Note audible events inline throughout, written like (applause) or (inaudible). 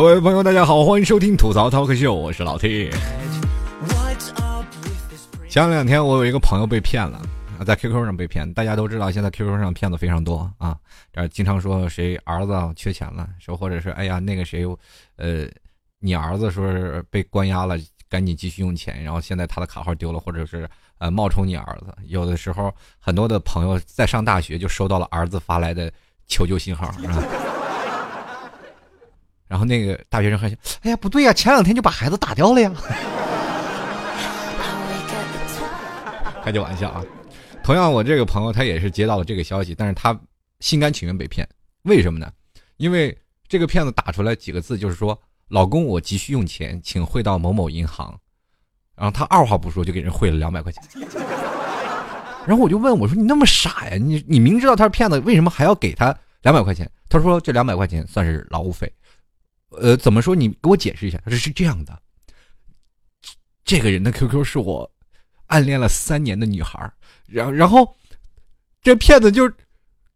各位朋友，大家好，欢迎收听吐槽涛客秀，我是老 T。前两天我有一个朋友被骗了，在 QQ 上被骗。大家都知道，现在 QQ 上骗子非常多啊，这经常说谁儿子缺钱了，说或者是哎呀那个谁，呃，你儿子说是被关押了，赶紧继续用钱，然后现在他的卡号丢了，或者是呃冒充你儿子。有的时候很多的朋友在上大学就收到了儿子发来的求救信号，是吧？然后那个大学生还想，哎呀，不对呀，前两天就把孩子打掉了呀。开句玩笑啊！同样，我这个朋友他也是接到了这个消息，但是他心甘情愿被骗，为什么呢？因为这个骗子打出来几个字，就是说：“老公，我急需用钱，请汇到某某银行。”然后他二话不说就给人汇了两百块钱。然后我就问我说：“你那么傻呀？你你明知道他是骗子，为什么还要给他两百块钱？”他说：“这两百块钱算是劳务费。”呃，怎么说？你给我解释一下。他说是这样的，这个人的 QQ 是我暗恋了三年的女孩，然然后这骗子就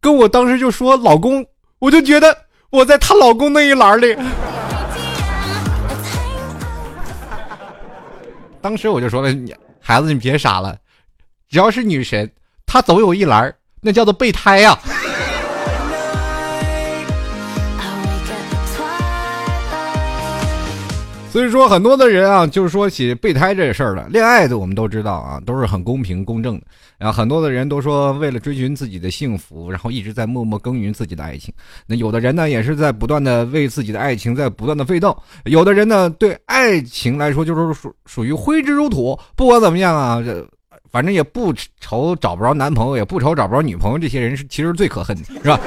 跟我当时就说老公，我就觉得我在她老公那一栏里。(laughs) 当时我就说了，你孩子你别傻了，只要是女神，她总有一栏，那叫做备胎呀。所以说，很多的人啊，就是说起备胎这事儿了。恋爱的我们都知道啊，都是很公平公正的。然后很多的人都说，为了追寻自己的幸福，然后一直在默默耕耘自己的爱情。那有的人呢，也是在不断的为自己的爱情在不断的奋斗。有的人呢，对爱情来说就是属属于挥之如土。不管怎么样啊，这反正也不愁找不着男朋友，也不愁找不着女朋友。这些人是其实最可恨的，是吧？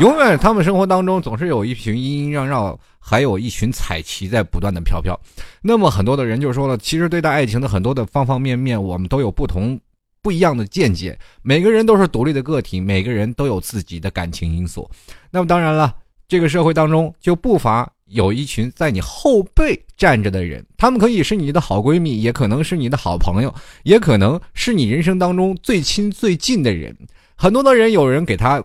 永远他们生活当中总是有一群阴阴绕绕。还有一群彩旗在不断的飘飘，那么很多的人就说了，其实对待爱情的很多的方方面面，我们都有不同不一样的见解。每个人都是独立的个体，每个人都有自己的感情因素。那么当然了，这个社会当中就不乏有一群在你后背站着的人，他们可以是你的好闺蜜，也可能是你的好朋友，也可能是你人生当中最亲最近的人。很多的人，有人给他。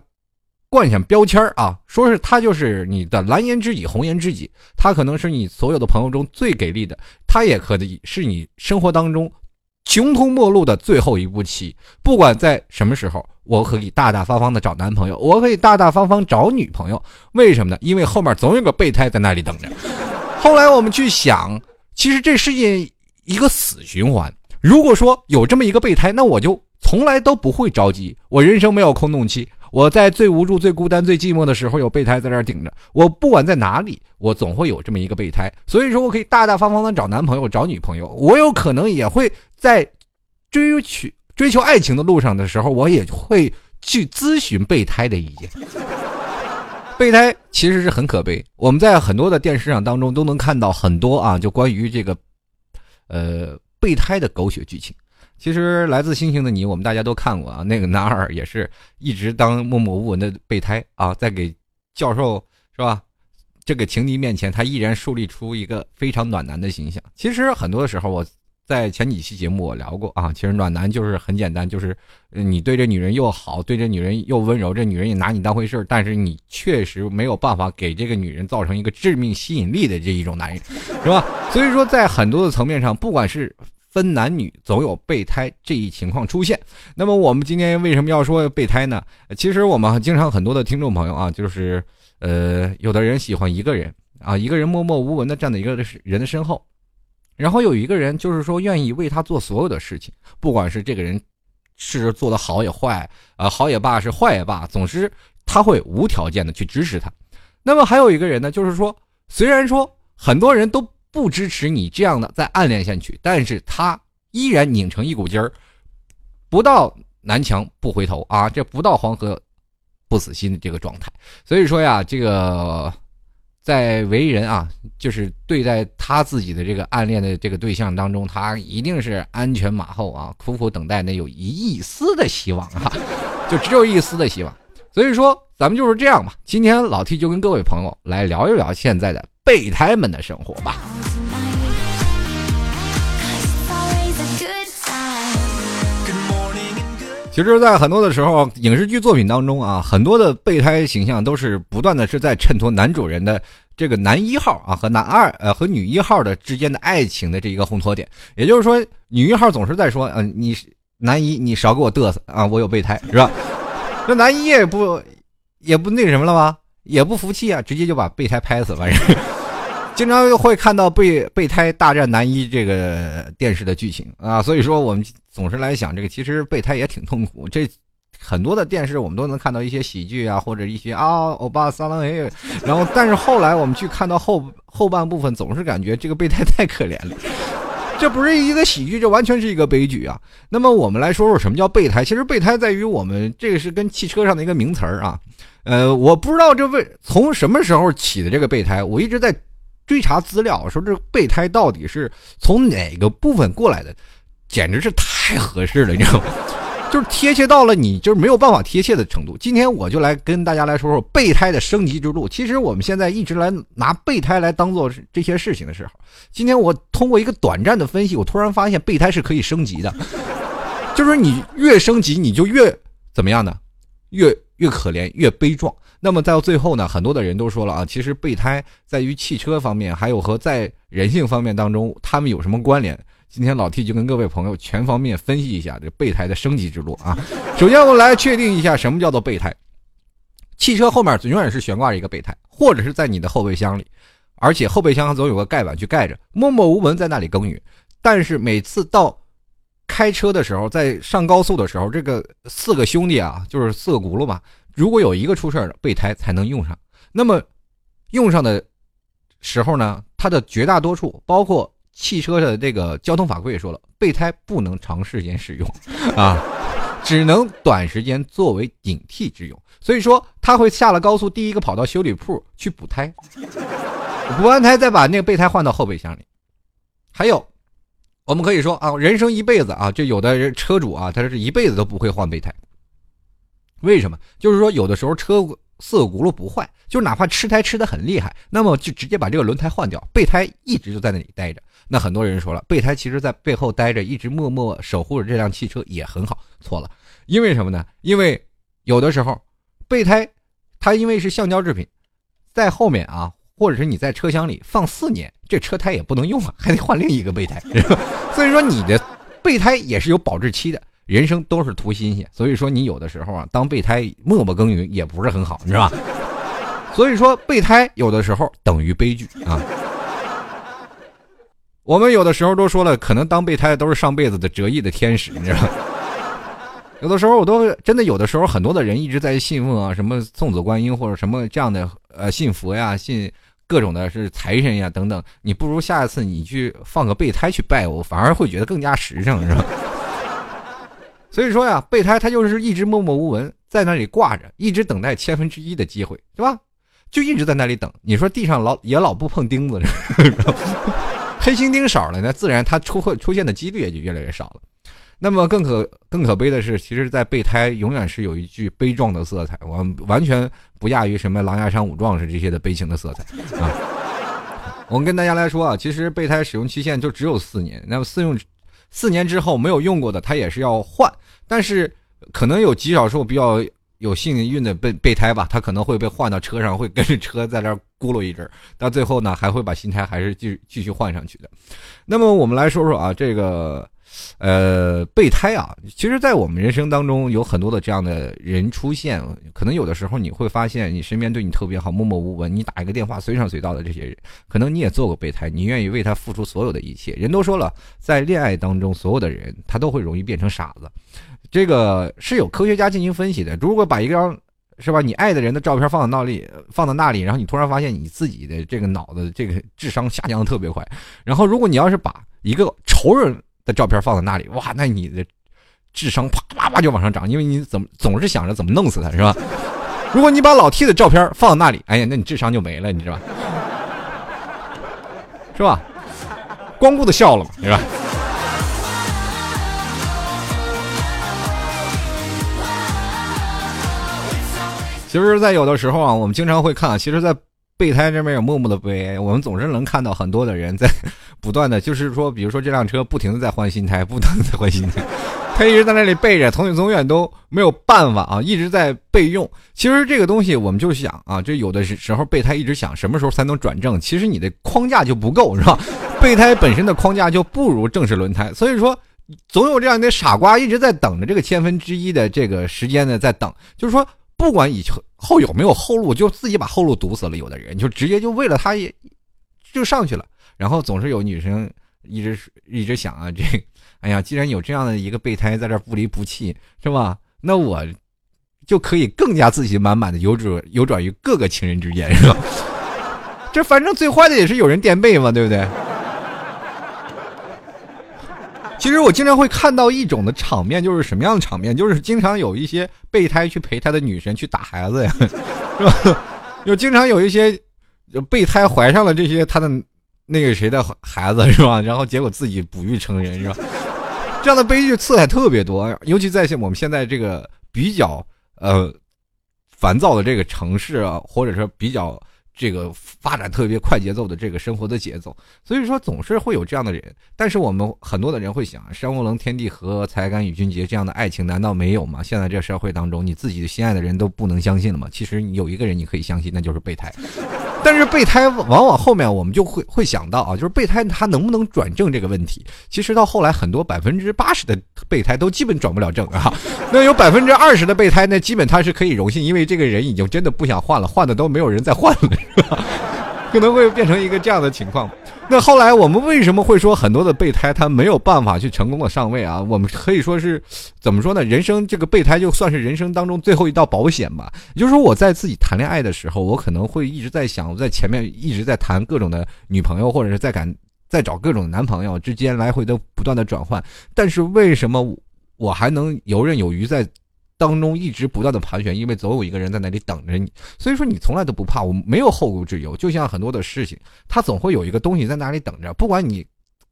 冠上标签啊，说是他就是你的蓝颜知己、红颜知己，他可能是你所有的朋友中最给力的，他也可以是你生活当中穷途末路的最后一步棋。不管在什么时候，我可以大大方方的找男朋友，我可以大大方方找女朋友。为什么呢？因为后面总有个备胎在那里等着。后来我们去想，其实这是一一个死循环。如果说有这么一个备胎，那我就从来都不会着急，我人生没有空洞期。我在最无助、最孤单、最寂寞的时候，有备胎在那儿顶着我。不管在哪里，我总会有这么一个备胎。所以说我可以大大方方的找男朋友、找女朋友。我有可能也会在追求追求爱情的路上的时候，我也会去咨询备胎的意见。(laughs) 备胎其实是很可悲。我们在很多的电视上当中都能看到很多啊，就关于这个呃备胎的狗血剧情。其实来自星星的你，我们大家都看过啊。那个男二也是一直当默默无闻的备胎啊，在给教授是吧？这个情敌面前，他依然树立出一个非常暖男的形象。其实很多的时候，我在前几期节目我聊过啊。其实暖男就是很简单，就是你对这女人又好，对这女人又温柔，这女人也拿你当回事但是你确实没有办法给这个女人造成一个致命吸引力的这一种男人，是吧？所以说，在很多的层面上，不管是分男女总有备胎这一情况出现，那么我们今天为什么要说备胎呢？其实我们经常很多的听众朋友啊，就是呃，有的人喜欢一个人啊，一个人默默无闻的站在一个人的身后，然后有一个人就是说愿意为他做所有的事情，不管是这个人是做的好也坏啊，好也罢是坏也罢，总之他会无条件的去支持他。那么还有一个人呢，就是说虽然说很多人都。不支持你这样的再暗恋下去，但是他依然拧成一股劲儿，不到南墙不回头啊，这不到黄河不死心的这个状态。所以说呀，这个在为人啊，就是对待他自己的这个暗恋的这个对象当中，他一定是安全马后啊，苦苦等待那有一丝的希望啊，就只有一丝的希望。所以说，咱们就是这样吧。今天老 T 就跟各位朋友来聊一聊现在的备胎们的生活吧。其实，在很多的时候，影视剧作品当中啊，很多的备胎形象都是不断的是在衬托男主人的这个男一号啊和男二呃和女一号的之间的爱情的这一个烘托点。也就是说，女一号总是在说，嗯，你男一你少给我嘚瑟啊，我有备胎是吧？那男一也不也不那什么了吗？也不服气啊，直接就把备胎拍死，反正。经常会看到备备胎大战男一这个电视的剧情啊，所以说我们总是来想这个，其实备胎也挺痛苦。这很多的电视我们都能看到一些喜剧啊，或者一些啊欧巴桑郎哎，然后但是后来我们去看到后后半部分，总是感觉这个备胎太可怜了。这不是一个喜剧，这完全是一个悲剧啊。那么我们来说说什么叫备胎？其实备胎在于我们这个是跟汽车上的一个名词儿啊。呃，我不知道这为从什么时候起的这个备胎，我一直在。追查资料，说这备胎到底是从哪个部分过来的，简直是太合适了，你知道吗？就是贴切到了你就是没有办法贴切的程度。今天我就来跟大家来说说备胎的升级之路。其实我们现在一直来拿备胎来当做这些事情的时候，今天我通过一个短暂的分析，我突然发现备胎是可以升级的，就是你越升级你就越怎么样呢？越越可怜越悲壮。那么到最后呢，很多的人都说了啊，其实备胎在于汽车方面，还有和在人性方面当中，他们有什么关联？今天老 T 就跟各位朋友全方面分析一下这备胎的升级之路啊。(laughs) 首先，我们来确定一下什么叫做备胎。汽车后面永远是悬挂着一个备胎，或者是在你的后备箱里，而且后备箱总有个盖板去盖着，默默无闻在那里耕耘。但是每次到开车的时候，在上高速的时候，这个四个兄弟啊，就是四个轱辘嘛。如果有一个出事儿了，备胎才能用上。那么，用上的时候呢，它的绝大多数，包括汽车的这个交通法规也说了，备胎不能长时间使用，(laughs) 啊，只能短时间作为顶替之用。所以说，他会下了高速，第一个跑到修理铺去补胎，补完胎再把那个备胎换到后备箱里。还有，我们可以说啊，人生一辈子啊，就有的人车主啊，他是一辈子都不会换备胎。为什么？就是说，有的时候车四个轱辘不坏，就哪怕吃胎吃的很厉害，那么就直接把这个轮胎换掉，备胎一直就在那里待着。那很多人说了，备胎其实在背后待着，一直默默守护着这辆汽车也很好。错了，因为什么呢？因为有的时候备胎它因为是橡胶制品，在后面啊，或者是你在车厢里放四年，这车胎也不能用了，还得换另一个备胎。(laughs) 所以说你的备胎也是有保质期的。人生都是图新鲜，所以说你有的时候啊，当备胎默默耕耘也不是很好，你知道吧？所以说备胎有的时候等于悲剧啊。我们有的时候都说了，可能当备胎都是上辈子的折翼的天使，你知道？有的时候我都真的有的时候，很多的人一直在信奉啊，什么送子观音或者什么这样的呃信佛呀，信各种的是财神呀等等，你不如下一次你去放个备胎去拜我，反而会觉得更加实诚，是吧？所以说呀，备胎他就是一直默默无闻在那里挂着，一直等待千分之一的机会，是吧？就一直在那里等。你说地上老也老不碰钉子，(laughs) 黑心钉少了，那自然它出会出现的几率也就越来越少了。那么更可更可悲的是，其实，在备胎永远是有一句悲壮的色彩，我完全不亚于什么狼牙山五壮士这些的悲情的色彩啊。(laughs) 我们跟大家来说啊，其实备胎使用期限就只有四年，那么四用四年之后没有用过的，它也是要换。但是，可能有极少数比较有幸运的备备胎吧，他可能会被换到车上，会跟着车在那咕噜一阵，到最后呢，还会把新胎还是继继续换上去的。那么我们来说说啊，这个，呃，备胎啊，其实，在我们人生当中有很多的这样的人出现，可能有的时候你会发现，你身边对你特别好，默默无闻，你打一个电话随传随到的这些人，可能你也做过备胎，你愿意为他付出所有的一切。人都说了，在恋爱当中，所有的人他都会容易变成傻子。这个是有科学家进行分析的。如果把一张是吧，你爱的人的照片放到那里，放到那里，然后你突然发现你自己的这个脑子这个智商下降的特别快。然后如果你要是把一个仇人的照片放在那里，哇，那你的智商啪啪啪就往上涨，因为你怎么总是想着怎么弄死他，是吧？如果你把老 T 的照片放到那里，哎呀，那你智商就没了，你知道吧？是吧？光顾的笑了嘛，是吧？其实，在有的时候啊，我们经常会看，其实，在备胎这边有默默的悲哀。我们总是能看到很多的人在不断的，就是说，比如说这辆车不停的在换新胎，不停的在换新胎，他一直在那里备着，从永远都没有办法啊，一直在备用。其实这个东西我们就想啊，就有的时候备胎一直想什么时候才能转正，其实你的框架就不够，是吧？备胎本身的框架就不如正式轮胎，所以说总有这样的傻瓜一直在等着这个千分之一的这个时间呢，在等，就是说不管以后有没有后路，就自己把后路堵死了。有的人就直接就为了他也就上去了，然后总是有女生一直一直想啊，这哎呀，既然有这样的一个备胎在这不离不弃，是吧？那我就可以更加自信满满的游转游转于各个情人之间，是吧？(laughs) 这反正最坏的也是有人垫背嘛，对不对？其实我经常会看到一种的场面，就是什么样的场面？就是经常有一些备胎去陪他的女神去打孩子呀，(laughs) 是吧？就经常有一些备胎怀上了这些他的那个谁的孩子，是吧？然后结果自己不育成人，是吧？这样的悲剧次还特别多，尤其在现我们现在这个比较呃烦躁的这个城市啊，或者说比较。这个发展特别快节奏的这个生活的节奏，所以说总是会有这样的人。但是我们很多的人会想，山无棱，天地合，才敢与君结，这样的爱情难道没有吗？现在这社会当中，你自己心爱的人都不能相信了吗？其实有一个人你可以相信，那就是备胎。但是备胎往往后面我们就会会想到啊，就是备胎它能不能转正这个问题。其实到后来，很多百分之八十的备胎都基本转不了正啊。(laughs) 那有百分之二十的备胎呢，基本他是可以荣幸，因为这个人已经真的不想换了，换的都没有人再换了，是吧？可能会变成一个这样的情况。那后来我们为什么会说很多的备胎他没有办法去成功的上位啊？我们可以说是怎么说呢？人生这个备胎就算是人生当中最后一道保险吧。也就是说，我在自己谈恋爱的时候，我可能会一直在想，我在前面一直在谈各种的女朋友，或者是在赶在找各种男朋友之间来回的不断的转换。但是为什么我还能游刃有余在？当中一直不断的盘旋，因为总有一个人在那里等着你，所以说你从来都不怕，我没有后顾之忧。就像很多的事情，它总会有一个东西在那里等着，不管你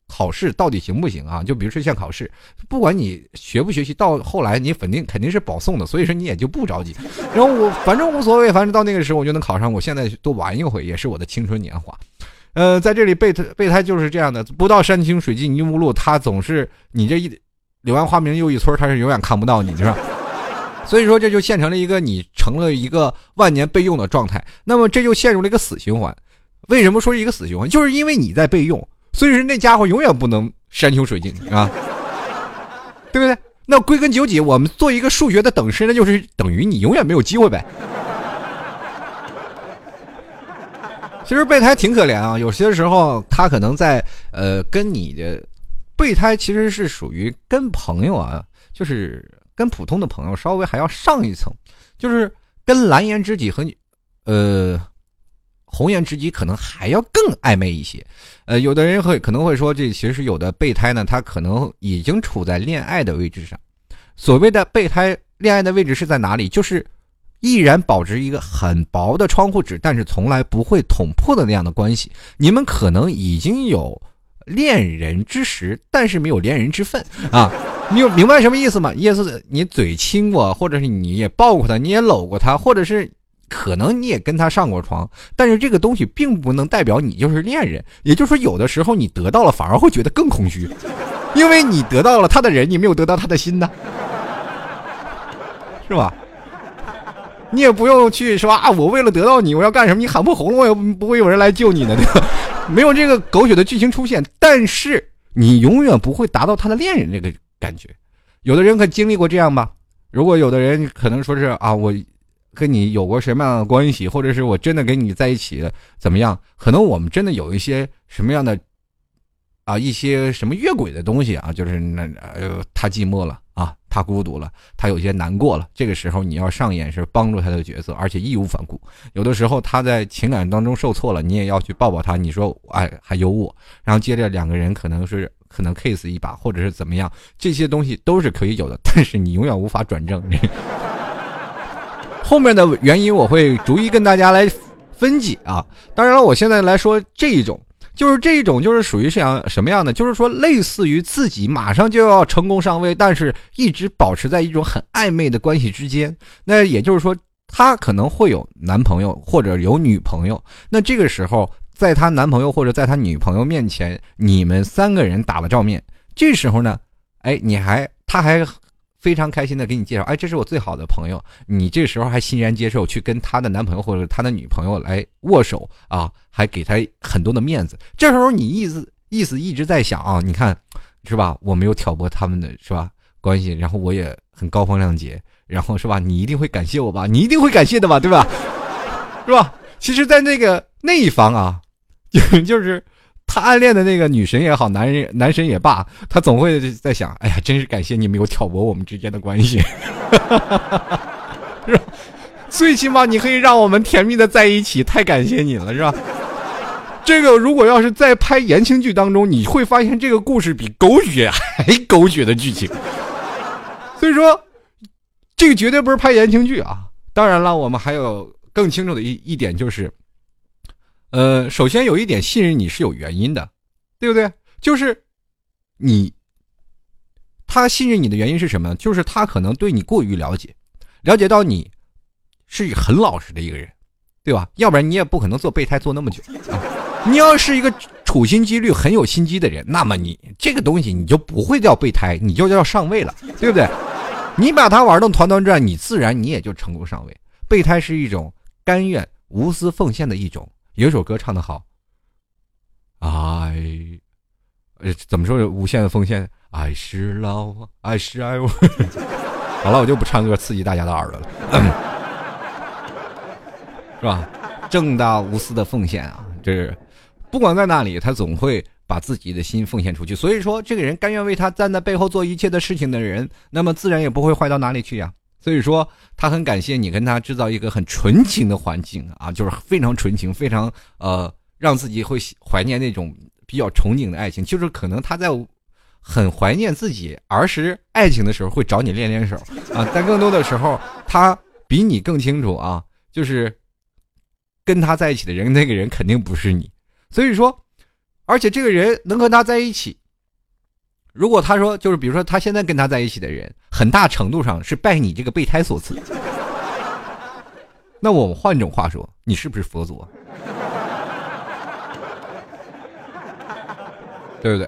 考试到底行不行啊，就比如说像考试，不管你学不学习，到后来你肯定肯定是保送的，所以说你也就不着急。(laughs) 然后我反正无所谓，反正到那个时候我就能考上，我现在多玩一回也是我的青春年华。呃，在这里备胎备胎就是这样的，不到山清水尽疑无路，他总是你这一柳暗花明又一村，他是永远看不到你，是吧？所以说，这就现成了一个你成了一个万年备用的状态，那么这就陷入了一个死循环。为什么说是一个死循环？就是因为你在备用，所以说那家伙永远不能山穷水尽啊，对不对？那归根究底，我们做一个数学的等式，那就是等于你永远没有机会呗。其实备胎挺可怜啊，有些时候他可能在呃跟你的备胎其实是属于跟朋友啊，就是。跟普通的朋友稍微还要上一层，就是跟蓝颜知己和你，呃，红颜知己可能还要更暧昧一些。呃，有的人会可能会说，这其实有的备胎呢，他可能已经处在恋爱的位置上。所谓的备胎恋爱的位置是在哪里？就是依然保持一个很薄的窗户纸，但是从来不会捅破的那样的关系。你们可能已经有恋人之实，但是没有恋人之分啊。你有明白什么意思吗？意思你嘴亲过，或者是你也抱过他，你也搂过他，或者是可能你也跟他上过床，但是这个东西并不能代表你就是恋人。也就是说，有的时候你得到了，反而会觉得更空虚，因为你得到了他的人，你没有得到他的心呢，(laughs) 是吧？你也不用去说啊，我为了得到你，我要干什么？你喊破喉咙，我也不会有人来救你的，对吧？(laughs) 没有这个狗血的剧情出现，但是你永远不会达到他的恋人这个。感觉，有的人可经历过这样吧？如果有的人可能说是啊，我跟你有过什么样的关系，或者是我真的跟你在一起怎么样？可能我们真的有一些什么样的啊，一些什么越轨的东西啊，就是那呃，他寂寞了，他孤独了，他有些难过了。这个时候你要上演是帮助他的角色，而且义无反顾。有的时候他在情感当中受挫了，你也要去抱抱他。你说哎，还有我，然后接着两个人可能是。可能 kiss 一把，或者是怎么样，这些东西都是可以有的，(laughs) 但是你永远无法转正。后面的原因我会逐一跟大家来分解啊。当然了，我现在来说这一种，就是这种，就是属于像什么样的？就是说，类似于自己马上就要成功上位，但是一直保持在一种很暧昧的关系之间。那也就是说，他可能会有男朋友或者有女朋友。那这个时候。在她男朋友或者在她女朋友面前，你们三个人打了照面，这时候呢，哎，你还他还非常开心的给你介绍，哎，这是我最好的朋友，你这时候还欣然接受去跟他的男朋友或者他的女朋友来握手啊，还给他很多的面子。这时候你意思意思一直在想啊，你看是吧？我没有挑拨他们的是吧关系，然后我也很高风亮节，然后是吧？你一定会感谢我吧？你一定会感谢的吧？对吧？(laughs) 是吧？其实，在那个那一方啊，就 (laughs) 就是他暗恋的那个女神也好，男人男神也罢，他总会在想：哎呀，真是感谢你没有挑拨我们之间的关系，(laughs) 是吧？最起码你可以让我们甜蜜的在一起，太感谢你了，是吧？这个如果要是在拍言情剧当中，你会发现这个故事比狗血还狗血的剧情。所以说，这个绝对不是拍言情剧啊！当然了，我们还有。更清楚的一一点就是，呃，首先有一点信任你是有原因的，对不对？就是你他信任你的原因是什么？就是他可能对你过于了解，了解到你是很老实的一个人，对吧？要不然你也不可能做备胎做那么久啊。(laughs) 你要是一个处心积虑、很有心机的人，那么你这个东西你就不会叫备胎，你就叫上位了，对不对？你把他玩的团团转，你自然你也就成功上位。备胎是一种。甘愿无私奉献的一种。有首歌唱的好，爱，呃，怎么说？无限的奉献，爱是老，爱是爱我。(laughs) 好了，我就不唱歌刺激大家的耳朵了，(coughs) 是吧？正大无私的奉献啊，这是不管在哪里，他总会把自己的心奉献出去。所以说，这个人甘愿为他站在背后做一切的事情的人，那么自然也不会坏到哪里去呀。所以说，他很感谢你跟他制造一个很纯情的环境啊，(laughs) 就是非常纯情，非常呃，让自己会怀念那种比较憧憬的爱情。就是可能他在很怀念自己儿时爱情的时候，会找你练练手啊。(laughs) 但更多的时候，他比你更清楚啊，就是跟他在一起的人，那个人肯定不是你。所以说，而且这个人能和他在一起。如果他说，就是比如说他现在跟他在一起的人，很大程度上是拜你这个备胎所赐。那我们换种话说，你是不是佛祖？对不对？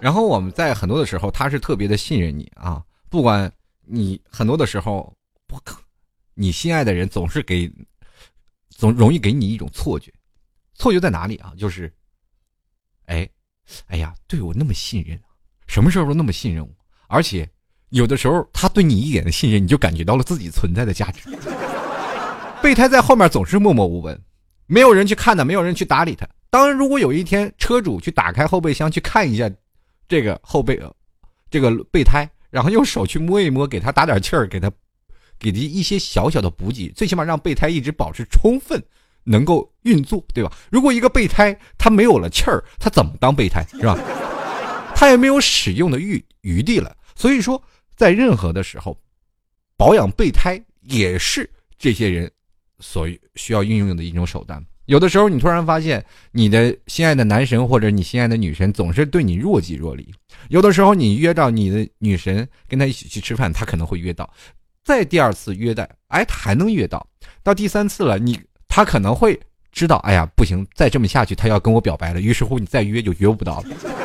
然后我们在很多的时候，他是特别的信任你啊，不管你很多的时候，不可，你心爱的人总是给，总容易给你一种错觉，错觉在哪里啊？就是，哎，哎呀，对我那么信任。什么时候都那么信任我，而且有的时候他对你一点的信任，你就感觉到了自己存在的价值。(laughs) 备胎在后面总是默默无闻，没有人去看他，没有人去搭理他。当然，如果有一天车主去打开后备箱去看一下这个后备，这个备胎，然后用手去摸一摸，给他打点气儿，给他给他一些小小的补给，最起码让备胎一直保持充分能够运作，对吧？如果一个备胎他没有了气儿，他怎么当备胎是吧？他也没有使用的余余地了，所以说，在任何的时候，保养备胎也是这些人所需要运用的一种手段。有的时候，你突然发现你的心爱的男神或者你心爱的女神总是对你若即若离。有的时候，你约到你的女神跟他一起去吃饭，他可能会约到；再第二次约的，哎，他还能约到；到第三次了，你他可能会知道，哎呀，不行，再这么下去，他要跟我表白了。于是乎，你再约就约不到了。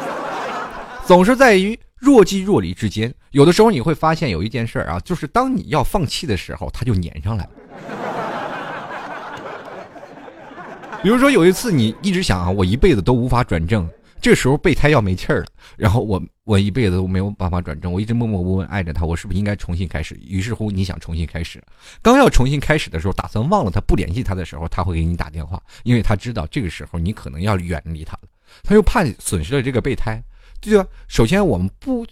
总是在于若即若离之间，有的时候你会发现有一件事啊，就是当你要放弃的时候，他就粘上来了。比如说有一次你一直想啊，我一辈子都无法转正，这时候备胎要没气儿了，然后我我一辈子都没有办法转正，我一直默默无闻爱着他，我是不是应该重新开始？于是乎你想重新开始，刚要重新开始的时候，打算忘了他不联系他的时候，他会给你打电话，因为他知道这个时候你可能要远离他了，他又怕损失了这个备胎。对吧？首先，我们不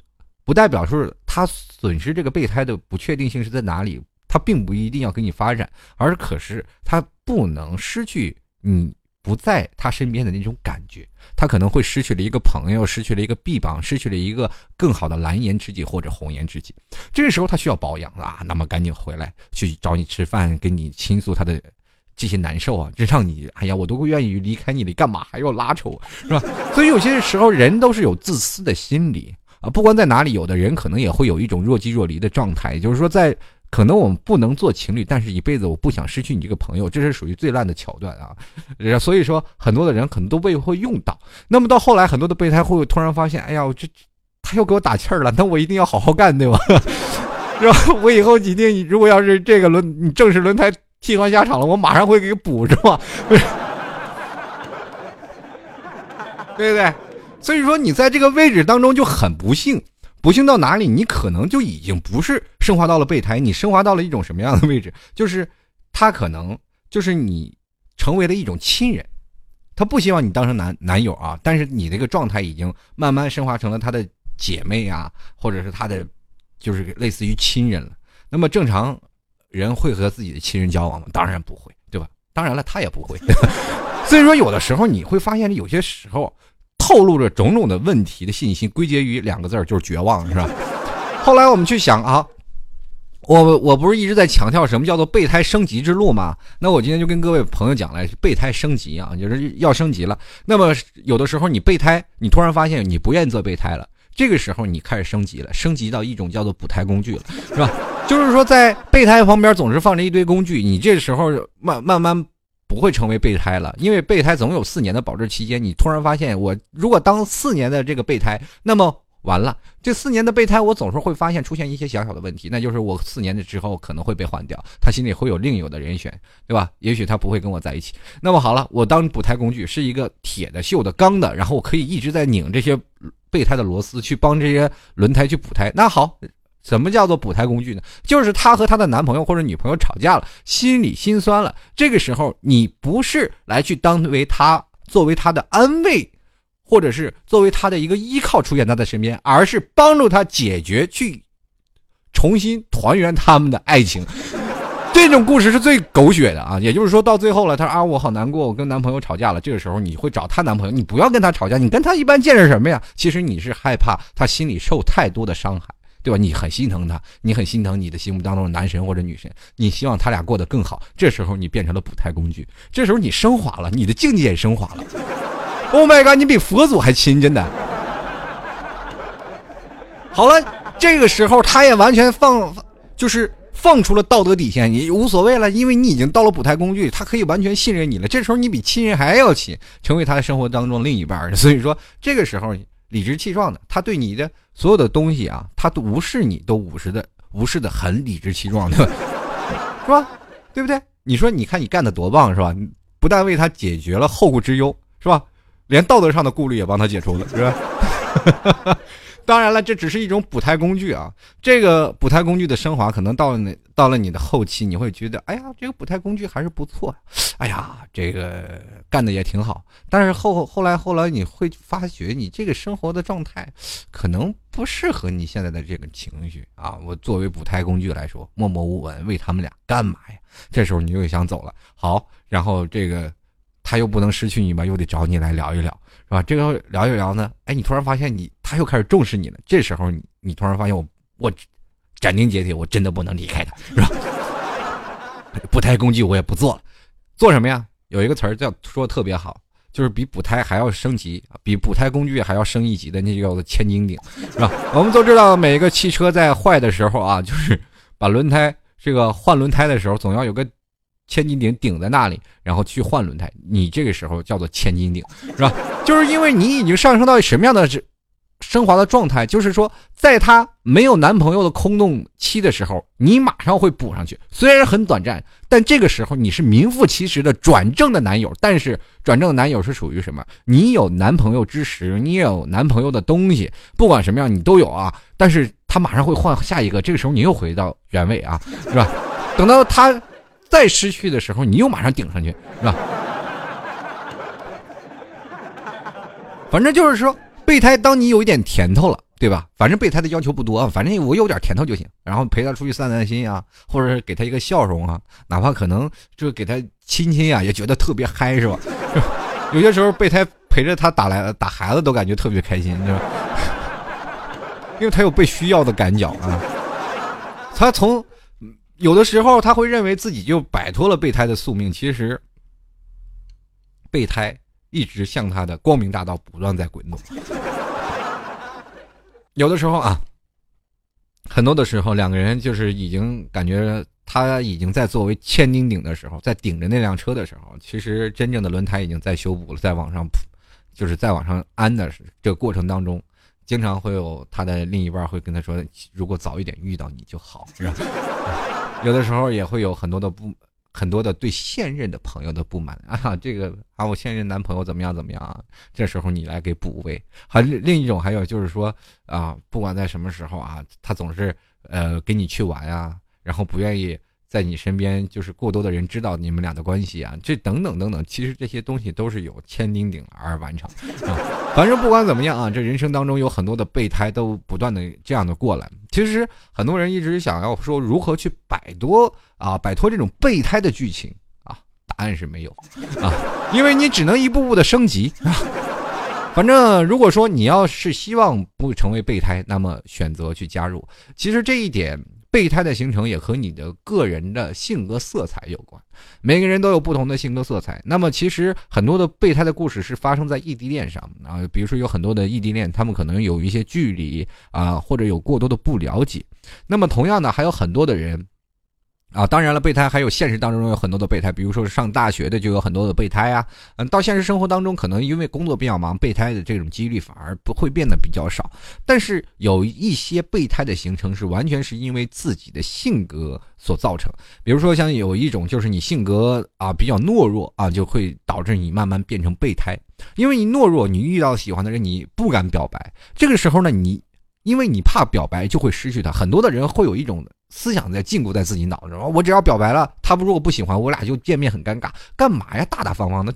不代表说他损失这个备胎的不确定性是在哪里，他并不一定要跟你发展，而可是他不能失去你不在他身边的那种感觉，他可能会失去了一个朋友，失去了一个臂膀，失去了一个更好的蓝颜知己或者红颜知己。这个时候他需要保养啊，那么赶紧回来去找你吃饭，跟你倾诉他的。这些难受啊，这让你哎呀，我都愿意离开你，你干嘛还要拉扯我，是吧？(laughs) 所以有些时候人都是有自私的心理啊，不管在哪里，有的人可能也会有一种若即若离的状态，就是说在可能我们不能做情侣，但是一辈子我不想失去你这个朋友，这是属于最烂的桥段啊。(laughs) 所以说很多的人可能都未会用到，那么到后来很多的备胎会突然发现，哎呀，我这。他又给我打气儿了，那我一定要好好干，对吧？是吧？我以后一定，如果要是这个轮你正式轮胎替换下场了，我马上会给补，是吧？(laughs) 对不对？所以说你在这个位置当中就很不幸，不幸到哪里？你可能就已经不是升华到了备胎，你升华到了一种什么样的位置？就是他可能就是你成为了一种亲人，他不希望你当成男男友啊，但是你这个状态已经慢慢升华成了他的姐妹啊，或者是他的。就是类似于亲人了。那么正常人会和自己的亲人交往吗？当然不会，对吧？当然了，他也不会。(laughs) 所以说，有的时候你会发现，有些时候透露着种种的问题的信息，归结于两个字儿，就是绝望，是吧？(laughs) 后来我们去想啊，我我不是一直在强调什么叫做备胎升级之路吗？那我今天就跟各位朋友讲了，备胎升级啊，就是要升级了。那么有的时候你备胎，你突然发现你不愿意做备胎了。这个时候你开始升级了，升级到一种叫做补胎工具了，是吧？(laughs) 就是说在备胎旁边总是放着一堆工具，你这时候慢慢慢不会成为备胎了，因为备胎总有四年的保质期间。你突然发现，我如果当四年的这个备胎，那么完了，这四年的备胎我总是会发现出现一些小小的问题，那就是我四年的之后可能会被换掉，他心里会有另有的人选，对吧？也许他不会跟我在一起。那么好了，我当补胎工具是一个铁的、锈的、钢的，然后我可以一直在拧这些。备胎的螺丝去帮这些轮胎去补胎，那好，什么叫做补胎工具呢？就是她和她的男朋友或者女朋友吵架了，心里心酸了，这个时候你不是来去当为她作为她的安慰，或者是作为她的一个依靠出现她的身边，而是帮助她解决去重新团圆他们的爱情。这种故事是最狗血的啊！也就是说到最后了，他说啊，我好难过，我跟男朋友吵架了。这个时候你会找她男朋友，你不要跟他吵架，你跟他一般见识什么呀？其实你是害怕他心里受太多的伤害，对吧？你很心疼他，你很心疼你的心目当中的男神或者女神，你希望他俩过得更好。这时候你变成了补胎工具，这时候你升华了，你的境界也升华了。Oh my god，你比佛祖还亲，真的。好了，这个时候他也完全放，就是。放出了道德底线，你无所谓了，因为你已经到了补胎工具，他可以完全信任你了。这时候你比亲人还要亲，成为他的生活当中另一半 (laughs) 所以说，这个时候理直气壮的，他对你的所有的东西啊，他都无视你，都无视的，无视的很理直气壮的，(laughs) 是吧？对不对？你说，你看你干的多棒，是吧？不但为他解决了后顾之忧，是吧？连道德上的顾虑也帮他解除了，是吧？(laughs) 当然了，这只是一种补胎工具啊。这个补胎工具的升华，可能到了你到了你的后期，你会觉得，哎呀，这个补胎工具还是不错。哎呀，这个干的也挺好。但是后后来后来，你会发觉，你这个生活的状态，可能不适合你现在的这个情绪啊。我作为补胎工具来说，默默无闻为他们俩干嘛呀？这时候你又想走了。好，然后这个他又不能失去你嘛，又得找你来聊一聊。是吧？这个聊一聊呢，哎，你突然发现你他又开始重视你了。这时候你你突然发现我我斩钉截铁，我真的不能离开他，是吧？补胎工具我也不做了，做什么呀？有一个词儿叫说特别好，就是比补胎还要升级，比补胎工具还要升一级的，那就叫做千斤顶，是吧？(laughs) 我们都知道，每一个汽车在坏的时候啊，就是把轮胎这个换轮胎的时候，总要有个。千斤顶顶在那里，然后去换轮胎，你这个时候叫做千斤顶，是吧？就是因为你已经上升到什么样的升华的状态？就是说，在她没有男朋友的空洞期的时候，你马上会补上去，虽然很短暂，但这个时候你是名副其实的转正的男友。但是转正的男友是属于什么？你有男朋友之时，你也有男朋友的东西，不管什么样你都有啊。但是他马上会换下一个，这个时候你又回到原位啊，是吧？等到他。再失去的时候，你又马上顶上去，是吧？反正就是说，备胎，当你有一点甜头了，对吧？反正备胎的要求不多，反正我有点甜头就行。然后陪他出去散散心啊，或者是给他一个笑容啊，哪怕可能就给他亲亲啊，也觉得特别嗨，是吧？(laughs) 有些时候备胎陪着他打来打孩子都感觉特别开心，是吧？(laughs) 因为他有被需要的感觉啊，他从。有的时候他会认为自己就摆脱了备胎的宿命，其实备胎一直向他的光明大道不断在滚动。有的时候啊，很多的时候两个人就是已经感觉他已经在作为千斤顶的时候，在顶着那辆车的时候，其实真正的轮胎已经在修补了，在往上铺，就是在往上安的这个过程当中，经常会有他的另一半会跟他说，如果早一点遇到你就好，是吧？有的时候也会有很多的不。很多的对现任的朋友的不满 (laughs) 啊，这个啊，我现任男朋友怎么样怎么样啊？这时候你来给补位。还另一种还有就是说啊，不管在什么时候啊，他总是呃跟你去玩啊，然后不愿意在你身边，就是过多的人知道你们俩的关系啊，这等等等等，其实这些东西都是有千叮咛而完成啊。反正不管怎么样啊，这人生当中有很多的备胎都不断的这样的过来。其实很多人一直想要说如何去摆脱。啊，摆脱这种备胎的剧情啊，答案是没有啊，因为你只能一步步的升级啊。反正如果说你要是希望不成为备胎，那么选择去加入。其实这一点，备胎的形成也和你的个人的性格色彩有关。每个人都有不同的性格色彩。那么其实很多的备胎的故事是发生在异地恋上啊，比如说有很多的异地恋，他们可能有一些距离啊，或者有过多的不了解。那么同样呢，还有很多的人。啊，当然了，备胎还有现实当中有很多的备胎，比如说上大学的就有很多的备胎啊。嗯，到现实生活当中，可能因为工作比较忙，备胎的这种几率反而不会变得比较少。但是有一些备胎的形成是完全是因为自己的性格所造成，比如说像有一种就是你性格啊比较懦弱啊，就会导致你慢慢变成备胎。因为你懦弱，你遇到喜欢的人你不敢表白，这个时候呢，你因为你怕表白就会失去他。很多的人会有一种。思想在禁锢在自己脑子中，我只要表白了，他不如果不喜欢，我俩就见面很尴尬，干嘛呀？大大方方的，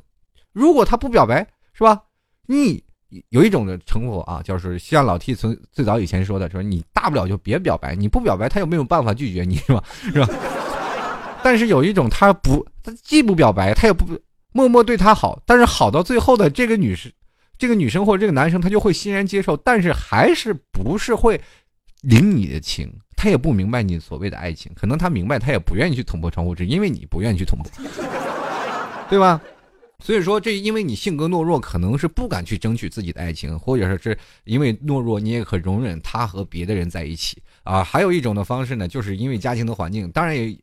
如果他不表白，是吧？你有一种的称呼啊，就是像老 T 从最早以前说的，说你大不了就别表白，你不表白，他又没有办法拒绝你，是吧？是吧？但是有一种，他不，他既不表白，他也不默默对他好，但是好到最后的这个女士，这个女生或者这个男生，他就会欣然接受，但是还是不是会领你的情。他也不明白你所谓的爱情，可能他明白，他也不愿意去捅破窗户纸，因为你不愿意去捅破，对吧？所以说，这因为你性格懦弱，可能是不敢去争取自己的爱情，或者说是因为懦弱，你也可容忍他和别的人在一起啊。还有一种的方式呢，就是因为家庭的环境，当然也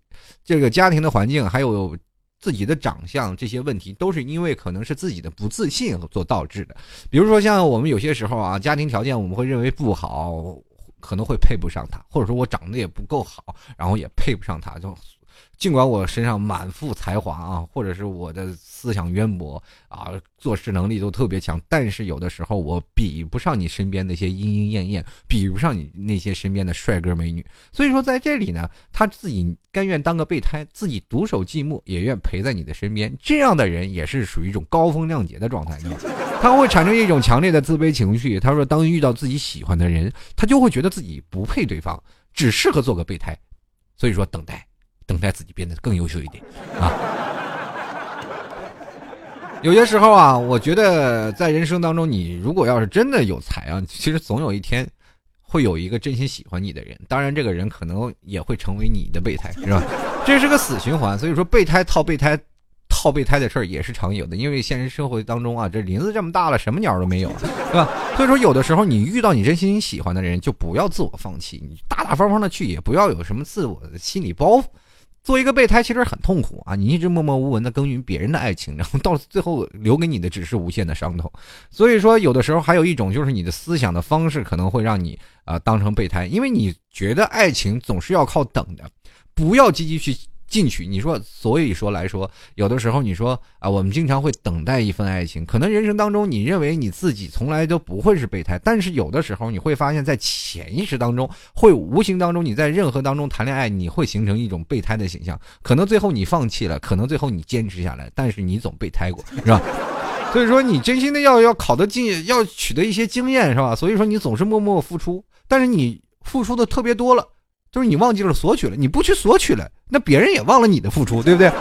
这个家庭的环境，还有自己的长相这些问题，都是因为可能是自己的不自信所导致的。比如说，像我们有些时候啊，家庭条件我们会认为不好。可能会配不上他，或者说我长得也不够好，然后也配不上他。就尽管我身上满腹才华啊，或者是我的思想渊博啊，做事能力都特别强，但是有的时候我比不上你身边那些莺莺燕燕，比不上你那些身边的帅哥美女。所以说在这里呢，他自己甘愿当个备胎，自己独守寂寞，也愿陪在你的身边。这样的人也是属于一种高风亮节的状态，他会产生一种强烈的自卑情绪。他说，当遇到自己喜欢的人，他就会觉得自己不配对方，只适合做个备胎。所以说，等待，等待自己变得更优秀一点啊。(laughs) 有些时候啊，我觉得在人生当中，你如果要是真的有才啊，其实总有一天会有一个真心喜欢你的人。当然，这个人可能也会成为你的备胎，是吧？(laughs) 这是个死循环。所以说，备胎套备胎。套备胎的事儿也是常有的，因为现实生活当中啊，这林子这么大了，什么鸟都没有，对吧？所以说，有的时候你遇到你真心喜欢的人，就不要自我放弃，你大大方方的去，也不要有什么自我的心理包袱。做一个备胎其实很痛苦啊，你一直默默无闻的耕耘别人的爱情，然后到最后留给你的只是无限的伤痛。所以说，有的时候还有一种就是你的思想的方式可能会让你啊当成备胎，因为你觉得爱情总是要靠等的，不要积极去。进取，你说，所以说来说，有的时候你说啊，我们经常会等待一份爱情，可能人生当中你认为你自己从来都不会是备胎，但是有的时候你会发现在潜意识当中，会无形当中你在任何当中谈恋爱，你会形成一种备胎的形象，可能最后你放弃了，可能最后你坚持下来，但是你总备胎过，是吧？(laughs) 所以说你真心的要要考得进，要取得一些经验，是吧？所以说你总是默默付出，但是你付出的特别多了。就是你忘记了索取了，你不去索取了，那别人也忘了你的付出，(laughs) 对不对？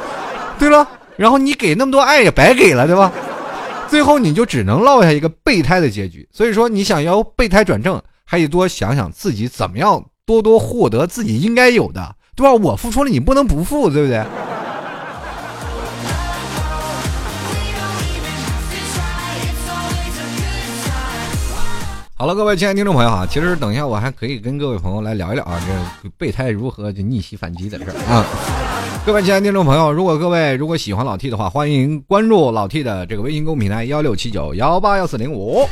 对了，然后你给那么多爱也白给了，对吧？最后你就只能落下一个备胎的结局。所以说，你想要备胎转正，还得多想想自己怎么样多多获得自己应该有的，对吧？我付出了，你不能不付，对不对？好了，各位亲爱的听众朋友啊，其实等一下我还可以跟各位朋友来聊一聊啊，这备胎如何就逆袭反击的事儿啊。各位亲爱的听众朋友，如果各位如果喜欢老 T 的话，欢迎关注老 T 的这个微信公众平台幺六七九幺八幺四零五。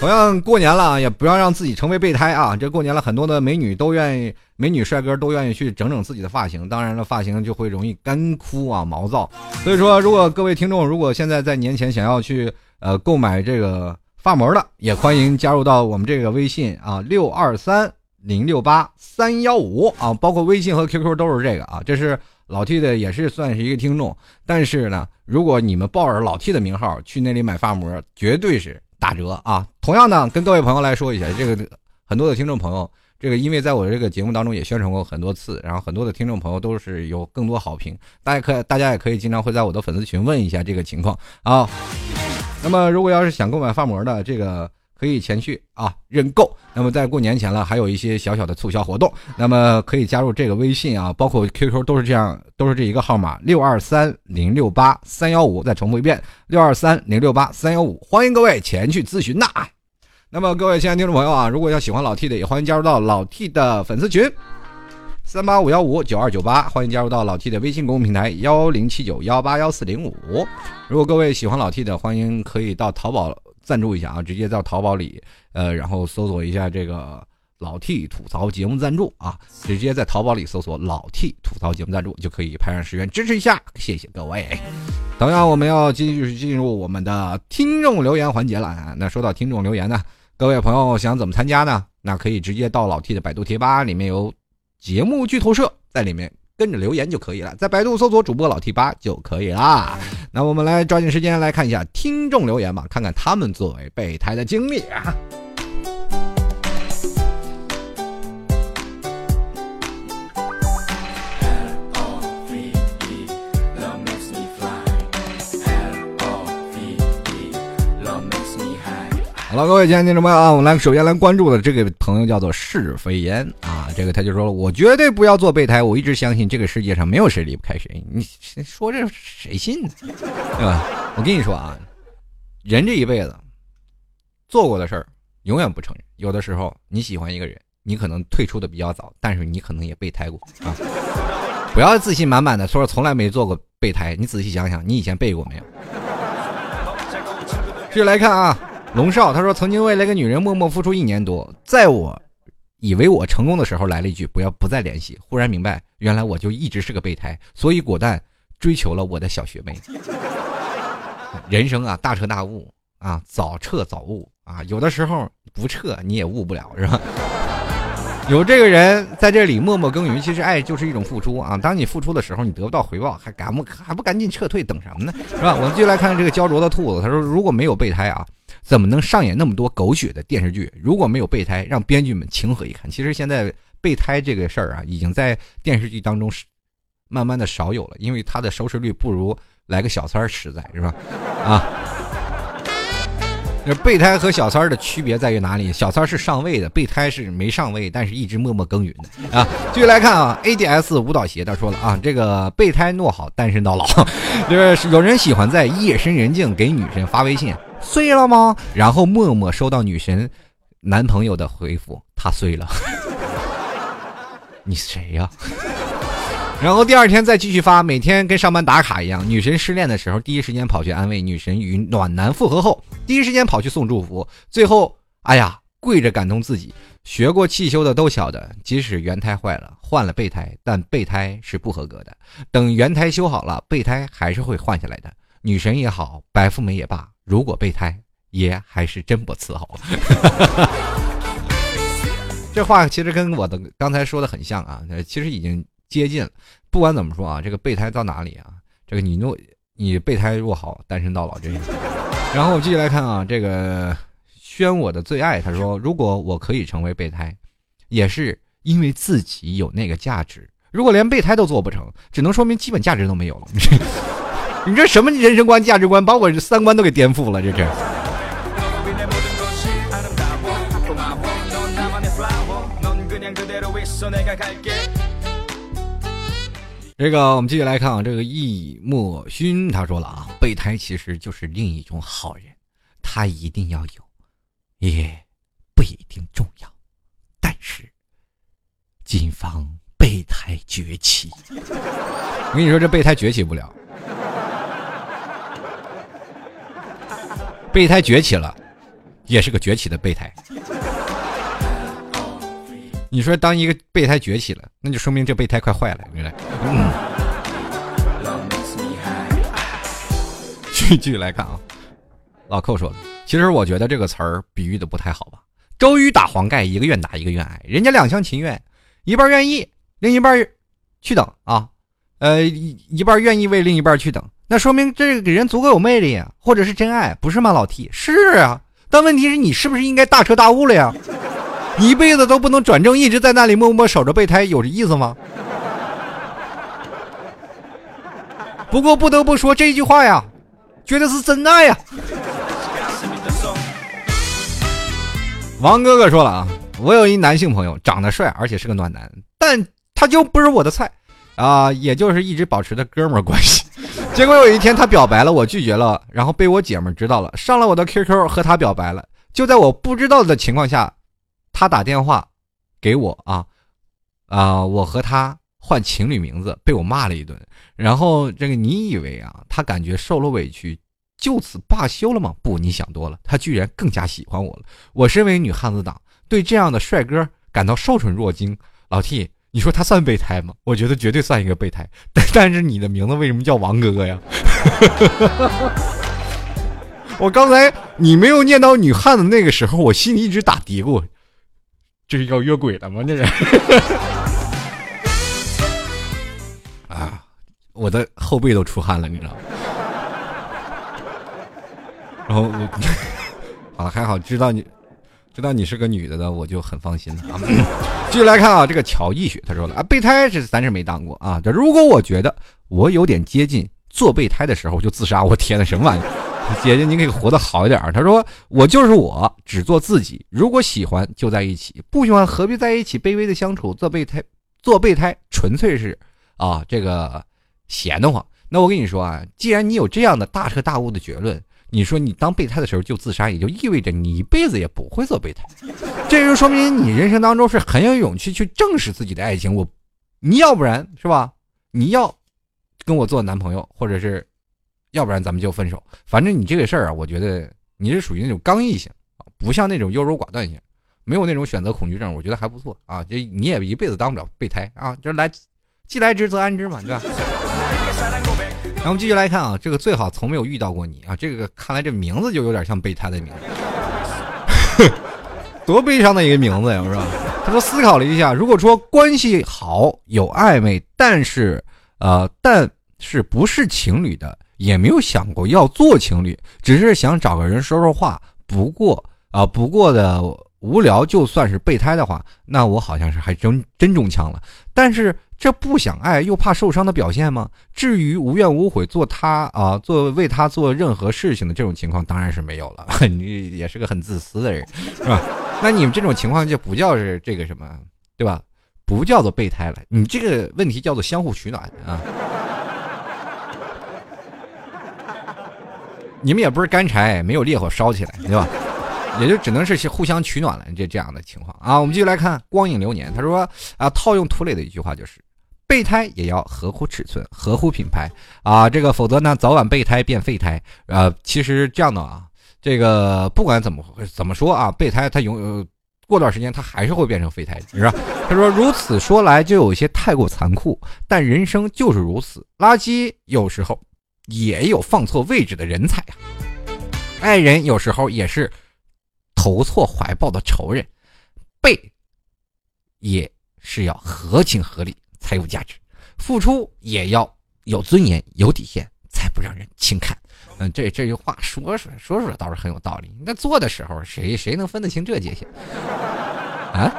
同样过年了，也不要让自己成为备胎啊！这过年了，很多的美女都愿意，美女帅哥都愿意去整整自己的发型。当然了，发型就会容易干枯啊、毛躁。所以说，如果各位听众如果现在在年前想要去呃购买这个发膜的，也欢迎加入到我们这个微信啊，六二三零六八三幺五啊，包括微信和 QQ 都是这个啊。这是老 T 的，也是算是一个听众。但是呢，如果你们报着老 T 的名号去那里买发膜，绝对是。打折啊！同样呢，跟各位朋友来说一下，这个很多的听众朋友，这个因为在我这个节目当中也宣传过很多次，然后很多的听众朋友都是有更多好评，大家可大家也可以经常会在我的粉丝群问一下这个情况啊。那么如果要是想购买发膜的，这个可以前去啊认购。那么在过年前了，还有一些小小的促销活动，那么可以加入这个微信啊，包括 QQ 都是这样，都是这一个号码六二三零六八三幺五，再重复一遍。六二三零六八三幺五，欢迎各位前去咨询呐！那么各位亲爱的听众朋友啊，如果要喜欢老 T 的，也欢迎加入到老 T 的粉丝群，三八五幺五九二九八，欢迎加入到老 T 的微信公众平台幺零七九幺八幺四零五。如果各位喜欢老 T 的，欢迎可以到淘宝赞助一下啊，直接到淘宝里，呃，然后搜索一下这个。老 T 吐槽节目赞助啊，直接在淘宝里搜索“老 T 吐槽节目赞助”就可以拍上十元支持一下，谢谢各位。同样，我们要继续进入我们的听众留言环节了啊。那说到听众留言呢，各位朋友想怎么参加呢？那可以直接到老 T 的百度贴吧里面有节目剧透社，在里面跟着留言就可以了，在百度搜索主播老 T 八就可以啦。那我们来抓紧时间来看一下听众留言吧，看看他们作为备胎的经历啊。好了，各位亲爱的听众朋友啊，我们来首先来关注的这个朋友叫做是非言啊，这个他就说了，我绝对不要做备胎，我一直相信这个世界上没有谁离不开谁，你说这谁信呢？(laughs) 对吧？我跟你说啊，人这一辈子做过的事儿永远不承认，有的时候你喜欢一个人，你可能退出的比较早，但是你可能也备胎过啊，不要自信满满的说从来没做过备胎，你仔细想想，你以前备过没有？(laughs) 继续来看啊。龙少他说：“曾经为了一个女人默默付出一年多，在我以为我成功的时候，来了一句‘不要不再联系’。忽然明白，原来我就一直是个备胎，所以果断追求了我的小学妹。(laughs) 人生啊，大彻大悟啊，早彻早悟啊，有的时候不撤你也悟不了，是吧？” (laughs) 有这个人在这里默默耕耘，其实爱就是一种付出啊！当你付出的时候，你得不到回报，还赶不还不赶紧撤退，等什么呢？是吧？我们继续来看这个焦灼的兔子，他说：“如果没有备胎啊，怎么能上演那么多狗血的电视剧？如果没有备胎，让编剧们情何以堪？”其实现在备胎这个事儿啊，已经在电视剧当中是慢慢的少有了，因为它的收视率不如来个小三儿实在，是吧？(laughs) 啊。这备胎和小三儿的区别在于哪里？小三儿是上位的，备胎是没上位，但是一直默默耕耘的啊。继续来看啊，ADS 舞蹈鞋他说了啊，这个备胎诺好，单身到老。(laughs) 就是有人喜欢在夜深人静给女神发微信，碎了吗？然后默默收到女神男朋友的回复，他碎了。(laughs) 你谁呀？(laughs) 然后第二天再继续发，每天跟上班打卡一样。女神失恋的时候，第一时间跑去安慰女神；与暖男复合后，第一时间跑去送祝福。最后，哎呀，跪着感动自己。学过汽修的都晓得，即使原胎坏了，换了备胎，但备胎是不合格的。等原胎修好了，备胎还是会换下来的。女神也好，白富美也罢，如果备胎，爷还是真不伺候。(laughs) 这话其实跟我的刚才说的很像啊，其实已经。接近了，不管怎么说啊，这个备胎到哪里啊？这个你若你备胎若好，单身到老这样。然后我继续来看啊，这个宣我的最爱，他说：如果我可以成为备胎，也是因为自己有那个价值。如果连备胎都做不成，只能说明基本价值都没有了。你这什么人生观、价值观，把我三观都给颠覆了，这是。这个我们继续来看啊，这个易墨勋他说了啊，备胎其实就是另一种好人，他一定要有，也不一定重要，但是谨防备胎崛起。(laughs) 我跟你说，这备胎崛起不了，备胎崛起了，也是个崛起的备胎。你说，当一个备胎崛起了，那就说明这备胎快坏了。原来，(laughs) 继续来看啊，老寇说的，其实我觉得这个词儿比喻的不太好吧？周瑜打黄盖，一个愿打，一个愿挨，人家两厢情愿，一半愿意，另一半去等啊，呃，一半愿意为另一半去等，那说明这个人足够有魅力啊，或者是真爱，不是吗？老 T 是啊，但问题是你是不是应该大彻大悟了呀？(laughs) 一辈子都不能转正，一直在那里默默守着备胎，有这意思吗？(laughs) 不过不得不说这句话呀，绝对是真爱呀。王哥哥说了啊，我有一男性朋友，长得帅，而且是个暖男，但他就不是我的菜啊，也就是一直保持着哥们儿关系。(laughs) 结果有一天他表白了，我拒绝了，然后被我姐们知道了，上了我的 QQ 和他表白了。就在我不知道的情况下。他打电话给我啊啊！我和他换情侣名字，被我骂了一顿。然后这个你以为啊，他感觉受了委屈，就此罢休了吗？不，你想多了。他居然更加喜欢我了。我身为女汉子党，对这样的帅哥感到受宠若惊。老 T，你说他算备胎吗？我觉得绝对算一个备胎。但但是你的名字为什么叫王哥哥呀？(laughs) 我刚才你没有念到女汉子那个时候，我心里一直打嘀咕。这是要约鬼了吗？这是啊，我的后背都出汗了，你知道吗？然后我 (laughs) 啊，还好知道你知道你是个女的的，我就很放心了啊。(laughs) 继续来看啊，这个乔艺雪他说了啊，备胎是咱是没当过啊。这如果我觉得我有点接近做备胎的时候就自杀，我天呐，什么玩意？(laughs) 姐姐，你可以活得好一点。他说：“我就是我，只做自己。如果喜欢就在一起，不喜欢何必在一起卑微的相处？做备胎，做备胎纯粹是啊，这个闲得慌。那我跟你说啊，既然你有这样的大彻大悟的结论，你说你当备胎的时候就自杀，也就意味着你一辈子也不会做备胎。(laughs) 这就说明你人生当中是很有勇气去正视自己的爱情。我，你要不然是吧？你要跟我做男朋友，或者是。”要不然咱们就分手。反正你这个事儿啊，我觉得你是属于那种刚毅型不像那种优柔寡断型，没有那种选择恐惧症，我觉得还不错啊。这你也一辈子当不了备胎啊，就是来，既来之则安之嘛，对吧？然后我们继续来看啊，这个最好从没有遇到过你啊，这个看来这名字就有点像备胎的名字，多悲伤的一个名字呀，是吧？他说思考了一下，如果说关系好有暧昧，但是呃，但是不是情侣的。也没有想过要做情侣，只是想找个人说说话。不过啊，不过的无聊，就算是备胎的话，那我好像是还真真中枪了。但是这不想爱又怕受伤的表现吗？至于无怨无悔做他啊，做为他做任何事情的这种情况，当然是没有了。(laughs) 你也是个很自私的人，是吧？那你们这种情况就不叫是这个什么，对吧？不叫做备胎了，你这个问题叫做相互取暖啊。你们也不是干柴，没有烈火烧起来，对吧？也就只能是互相取暖了，这这样的情况啊。我们继续来看光影流年，他说啊，套用涂磊的一句话就是，备胎也要合乎尺寸，合乎品牌啊，这个否则呢，早晚备胎变废胎。呃，其实这样的啊，这个不管怎么怎么说啊，备胎它永过段时间它还是会变成废胎，是吧？(laughs) 他说如此说来就有些太过残酷，但人生就是如此，垃圾有时候。也有放错位置的人才啊！爱人有时候也是投错怀抱的仇人，背也是要合情合理才有价值，付出也要有尊严有底线，才不让人轻看。嗯，这这句话说说说说倒是很有道理，那做的时候谁谁能分得清这界限啊？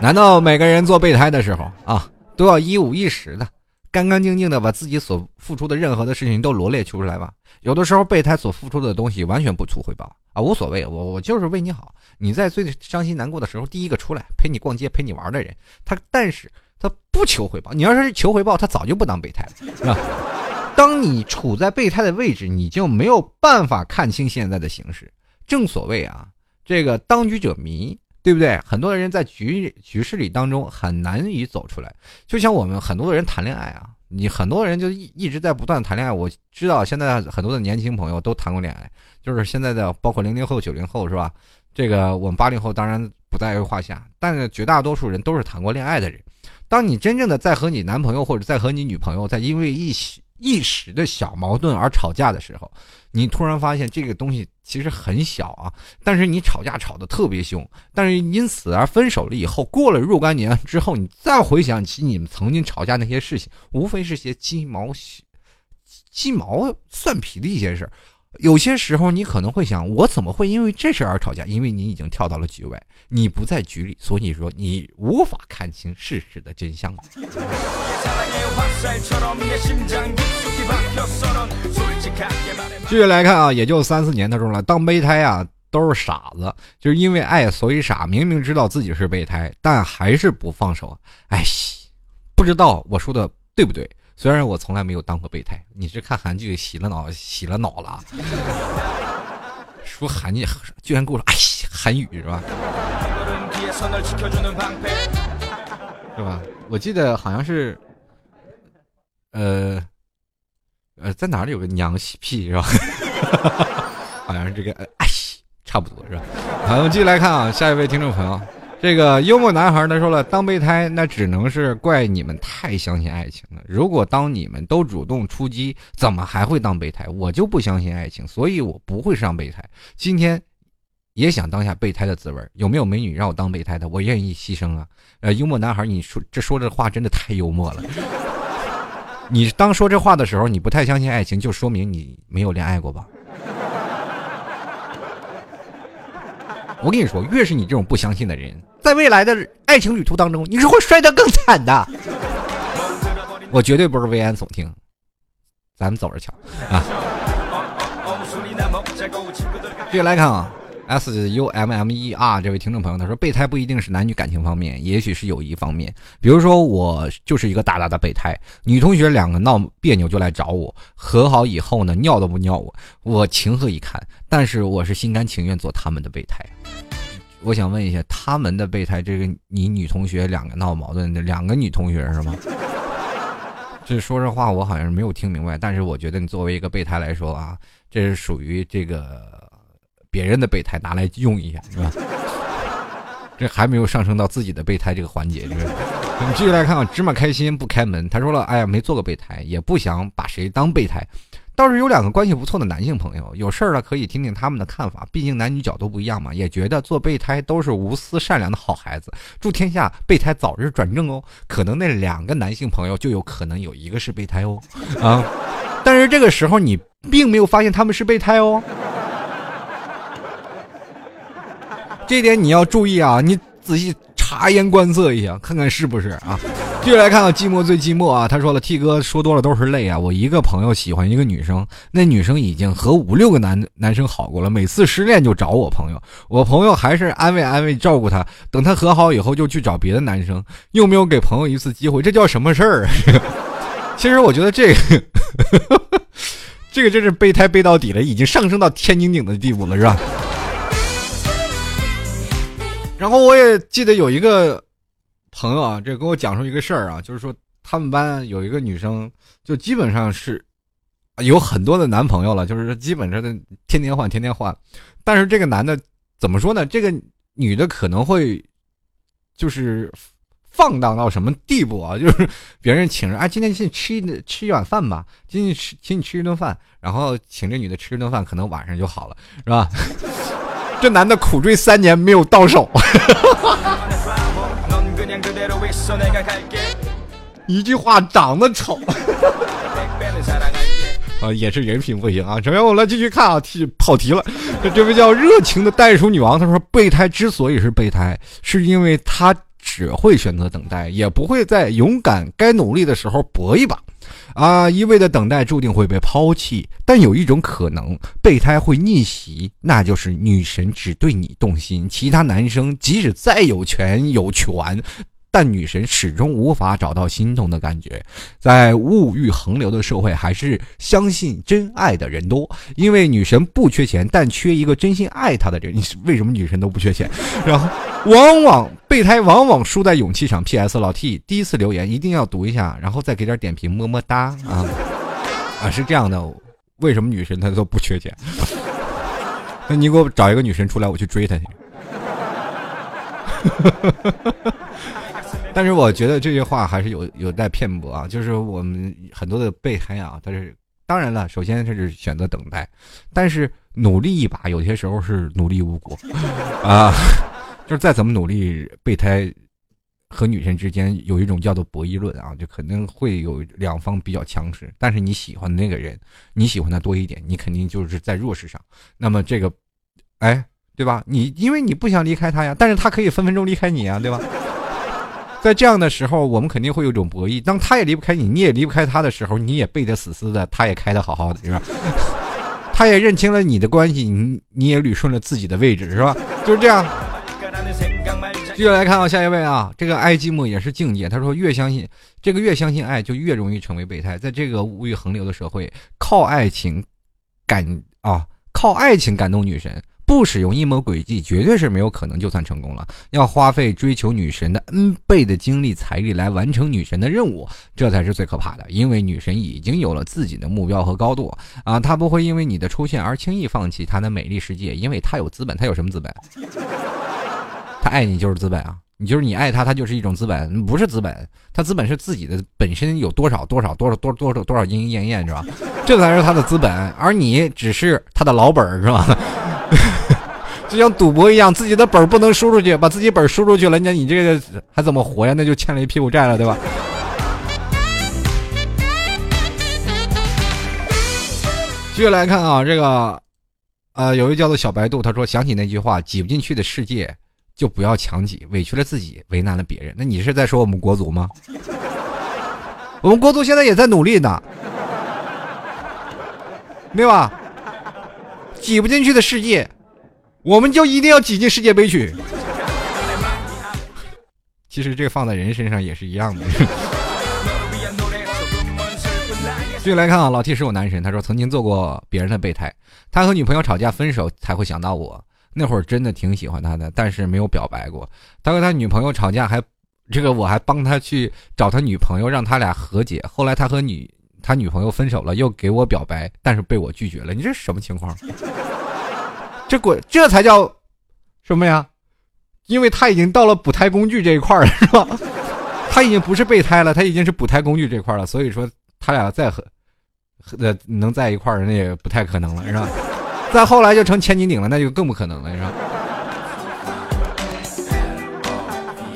难道每个人做备胎的时候啊都要一五一十的？干干净净的把自己所付出的任何的事情都罗列出来吗。有的时候备胎所付出的东西完全不图回报啊，无所谓，我我就是为你好。你在最伤心难过的时候，第一个出来陪你逛街、陪你玩的人，他但是他不求回报。你要是求回报，他早就不当备胎了，是吧？(laughs) 当你处在备胎的位置，你就没有办法看清现在的形势。正所谓啊，这个当局者迷。对不对？很多人在局局势里当中很难以走出来，就像我们很多人谈恋爱啊，你很多人就一一直在不断谈恋爱。我知道现在很多的年轻朋友都谈过恋爱，就是现在的包括零零后、九零后是吧？这个我们八零后当然不在话下，但是绝大多数人都是谈过恋爱的人。当你真正的在和你男朋友或者在和你女朋友在因为一一时的小矛盾而吵架的时候，你突然发现这个东西其实很小啊，但是你吵架吵得特别凶，但是因此而分手了以后，过了若干年之后，你再回想起你们曾经吵架那些事情，无非是些鸡毛鸡毛蒜皮的一些事儿。有些时候你可能会想，我怎么会因为这事而吵架？因为你已经跳到了局外，你不在局里，所以说你无法看清事实的真相。继续来看啊，也就三四年当中了，当备胎啊都是傻子，就是因为爱所以傻。明明知道自己是备胎，但还是不放手。哎，不知道我说的对不对？虽然我从来没有当过备胎，你是看韩剧洗了脑洗了脑了？说韩剧居然给我说哎韩语是吧？是吧？我记得好像是，呃，呃，在哪里有个娘西屁是吧？(laughs) 好像是这个哎，差不多是吧？好，我们继续来看啊，下一位听众朋友。这个幽默男孩他说了，当备胎那只能是怪你们太相信爱情了。如果当你们都主动出击，怎么还会当备胎？我就不相信爱情，所以我不会上备胎。今天也想当下备胎的滋味，有没有美女让我当备胎的？我愿意牺牲啊！呃，幽默男孩，你说这说这话真的太幽默了。你当说这话的时候，你不太相信爱情，就说明你没有恋爱过吧？我跟你说，越是你这种不相信的人，在未来的爱情旅途当中，你是会摔得更惨的。我绝对不是危言耸听，咱们走着瞧啊！继续来看啊，S U M M E R 这位听众朋友他说，备胎不一定是男女感情方面，也许是友谊方面。比如说，我就是一个大大的备胎，女同学两个闹别扭就来找我，和好以后呢，尿都不尿我，我情何以堪？但是我是心甘情愿做他们的备胎。我想问一下，他们的备胎，这个你女同学两个闹矛盾的两个女同学是吗？(laughs) 这说这话我好像是没有听明白，但是我觉得你作为一个备胎来说啊，这是属于这个别人的备胎拿来用一下是吧？(laughs) 这还没有上升到自己的备胎这个环节。这个，我们继续来看啊，芝麻开心不开门，他说了，哎呀，没做过备胎，也不想把谁当备胎。倒是有两个关系不错的男性朋友，有事儿了可以听听他们的看法，毕竟男女角度不一样嘛。也觉得做备胎都是无私善良的好孩子，祝天下备胎早日转正哦。可能那两个男性朋友就有可能有一个是备胎哦，啊！但是这个时候你并没有发现他们是备胎哦，这点你要注意啊，你仔细察言观色一下，看看是不是啊。继续来看啊，寂寞最寂寞啊！他说了，T 哥说多了都是泪啊！我一个朋友喜欢一个女生，那女生已经和五六个男男生好过了，每次失恋就找我朋友，我朋友还是安慰安慰照顾他，等他和好以后就去找别的男生，又没有给朋友一次机会，这叫什么事儿？(laughs) 其实我觉得这个，(laughs) 这个真是备胎备到底了，已经上升到天经顶的地步了，是吧？然后我也记得有一个。朋友啊，这给我讲述一个事儿啊，就是说他们班有一个女生，就基本上是有很多的男朋友了，就是基本上的天天换，天天换。但是这个男的怎么说呢？这个女的可能会就是放荡到什么地步啊？(laughs) 就是别人请着，哎，今天请你吃一吃一碗饭吧，今天吃请你吃一顿饭，然后请这女的吃一顿饭，可能晚上就好了，是吧？(laughs) 这男的苦追三年没有到手。一句话，长得丑 (laughs) 啊，也是人品不行啊。首先，我们来继续看啊，题跑题了。这位叫热情的袋鼠女王，她说：“备胎之所以是备胎，是因为她只会选择等待，也不会在勇敢该努力的时候搏一把。啊，一味的等待注定会被抛弃。但有一种可能，备胎会逆袭，那就是女神只对你动心，其他男生即使再有权有权。”但女神始终无法找到心动的感觉。在物欲横流的社会，还是相信真爱的人多，因为女神不缺钱，但缺一个真心爱她的人。你为什么女神都不缺钱？然后往往备胎往往输在勇气上。P.S. 老 T 第一次留言一定要读一下，然后再给点点评，么么哒啊啊！是这样的，为什么女神她都不缺钱？那你给我找一个女神出来，我去追她去。但是我觉得这句话还是有有待辩驳啊，就是我们很多的备胎啊，但是当然了，首先他是选择等待，但是努力一把，有些时候是努力无果 (laughs) 啊，就是再怎么努力，备胎和女神之间有一种叫做博弈论啊，就可能会有两方比较强势，但是你喜欢的那个人，你喜欢他多一点，你肯定就是在弱势上，那么这个，哎。对吧？你因为你不想离开他呀，但是他可以分分钟离开你啊，对吧？在这样的时候，我们肯定会有一种博弈。当他也离不开你，你也离不开他的时候，你也背得死死的，他也开得好好的，是吧？(laughs) 他也认清了你的关系，你你也捋顺了自己的位置，是吧？就是这样。继续来看啊，下一位啊，这个爱寂寞也是境界。他说，越相信这个，越相信爱，就越容易成为备胎。在这个物欲横流的社会，靠爱情感啊，靠爱情感动女神。不使用阴谋诡计，绝对是没有可能就算成功了。要花费追求女神的 N 倍的精力财力来完成女神的任务，这才是最可怕的。因为女神已经有了自己的目标和高度啊，她不会因为你的出现而轻易放弃她的美丽世界，因为她有资本。她有什么资本？(laughs) 她爱你就是资本啊！你就是你爱她，她就是一种资本，不是资本，她资本是自己的本身有多少多少多少多多少多少莺莺燕燕是吧？这才是她的资本，而你只是她的老本是吧？就像赌博一样，自己的本不能输出去，把自己本输出去了，那你这个还怎么活呀？那就欠了一屁股债了，对吧？继续来看啊，这个，呃，有一个叫做小白兔，他说想起那句话：挤不进去的世界就不要强挤，委屈了自己，为难了别人。那你是在说我们国足吗？(laughs) 我们国足现在也在努力呢，对吧？挤不进去的世界，我们就一定要挤进世界杯去。其实这放在人身上也是一样的。(laughs) 继续来看啊，老 T 是我男神，他说曾经做过别人的备胎，他和女朋友吵架分手才会想到我。那会儿真的挺喜欢他的，但是没有表白过。他和他女朋友吵架还，这个我还帮他去找他女朋友，让他俩和解。后来他和女。他女朋友分手了，又给我表白，但是被我拒绝了。你这是什么情况？这鬼，这才叫什么呀？因为他已经到了补胎工具这一块了，是吧？(laughs) 他已经不是备胎了，他已经是补胎工具这块了。所以说，他俩再和呃能在一块儿，那也不太可能了，是吧？(laughs) 再后来就成千斤顶了，那就更不可能了，是吧？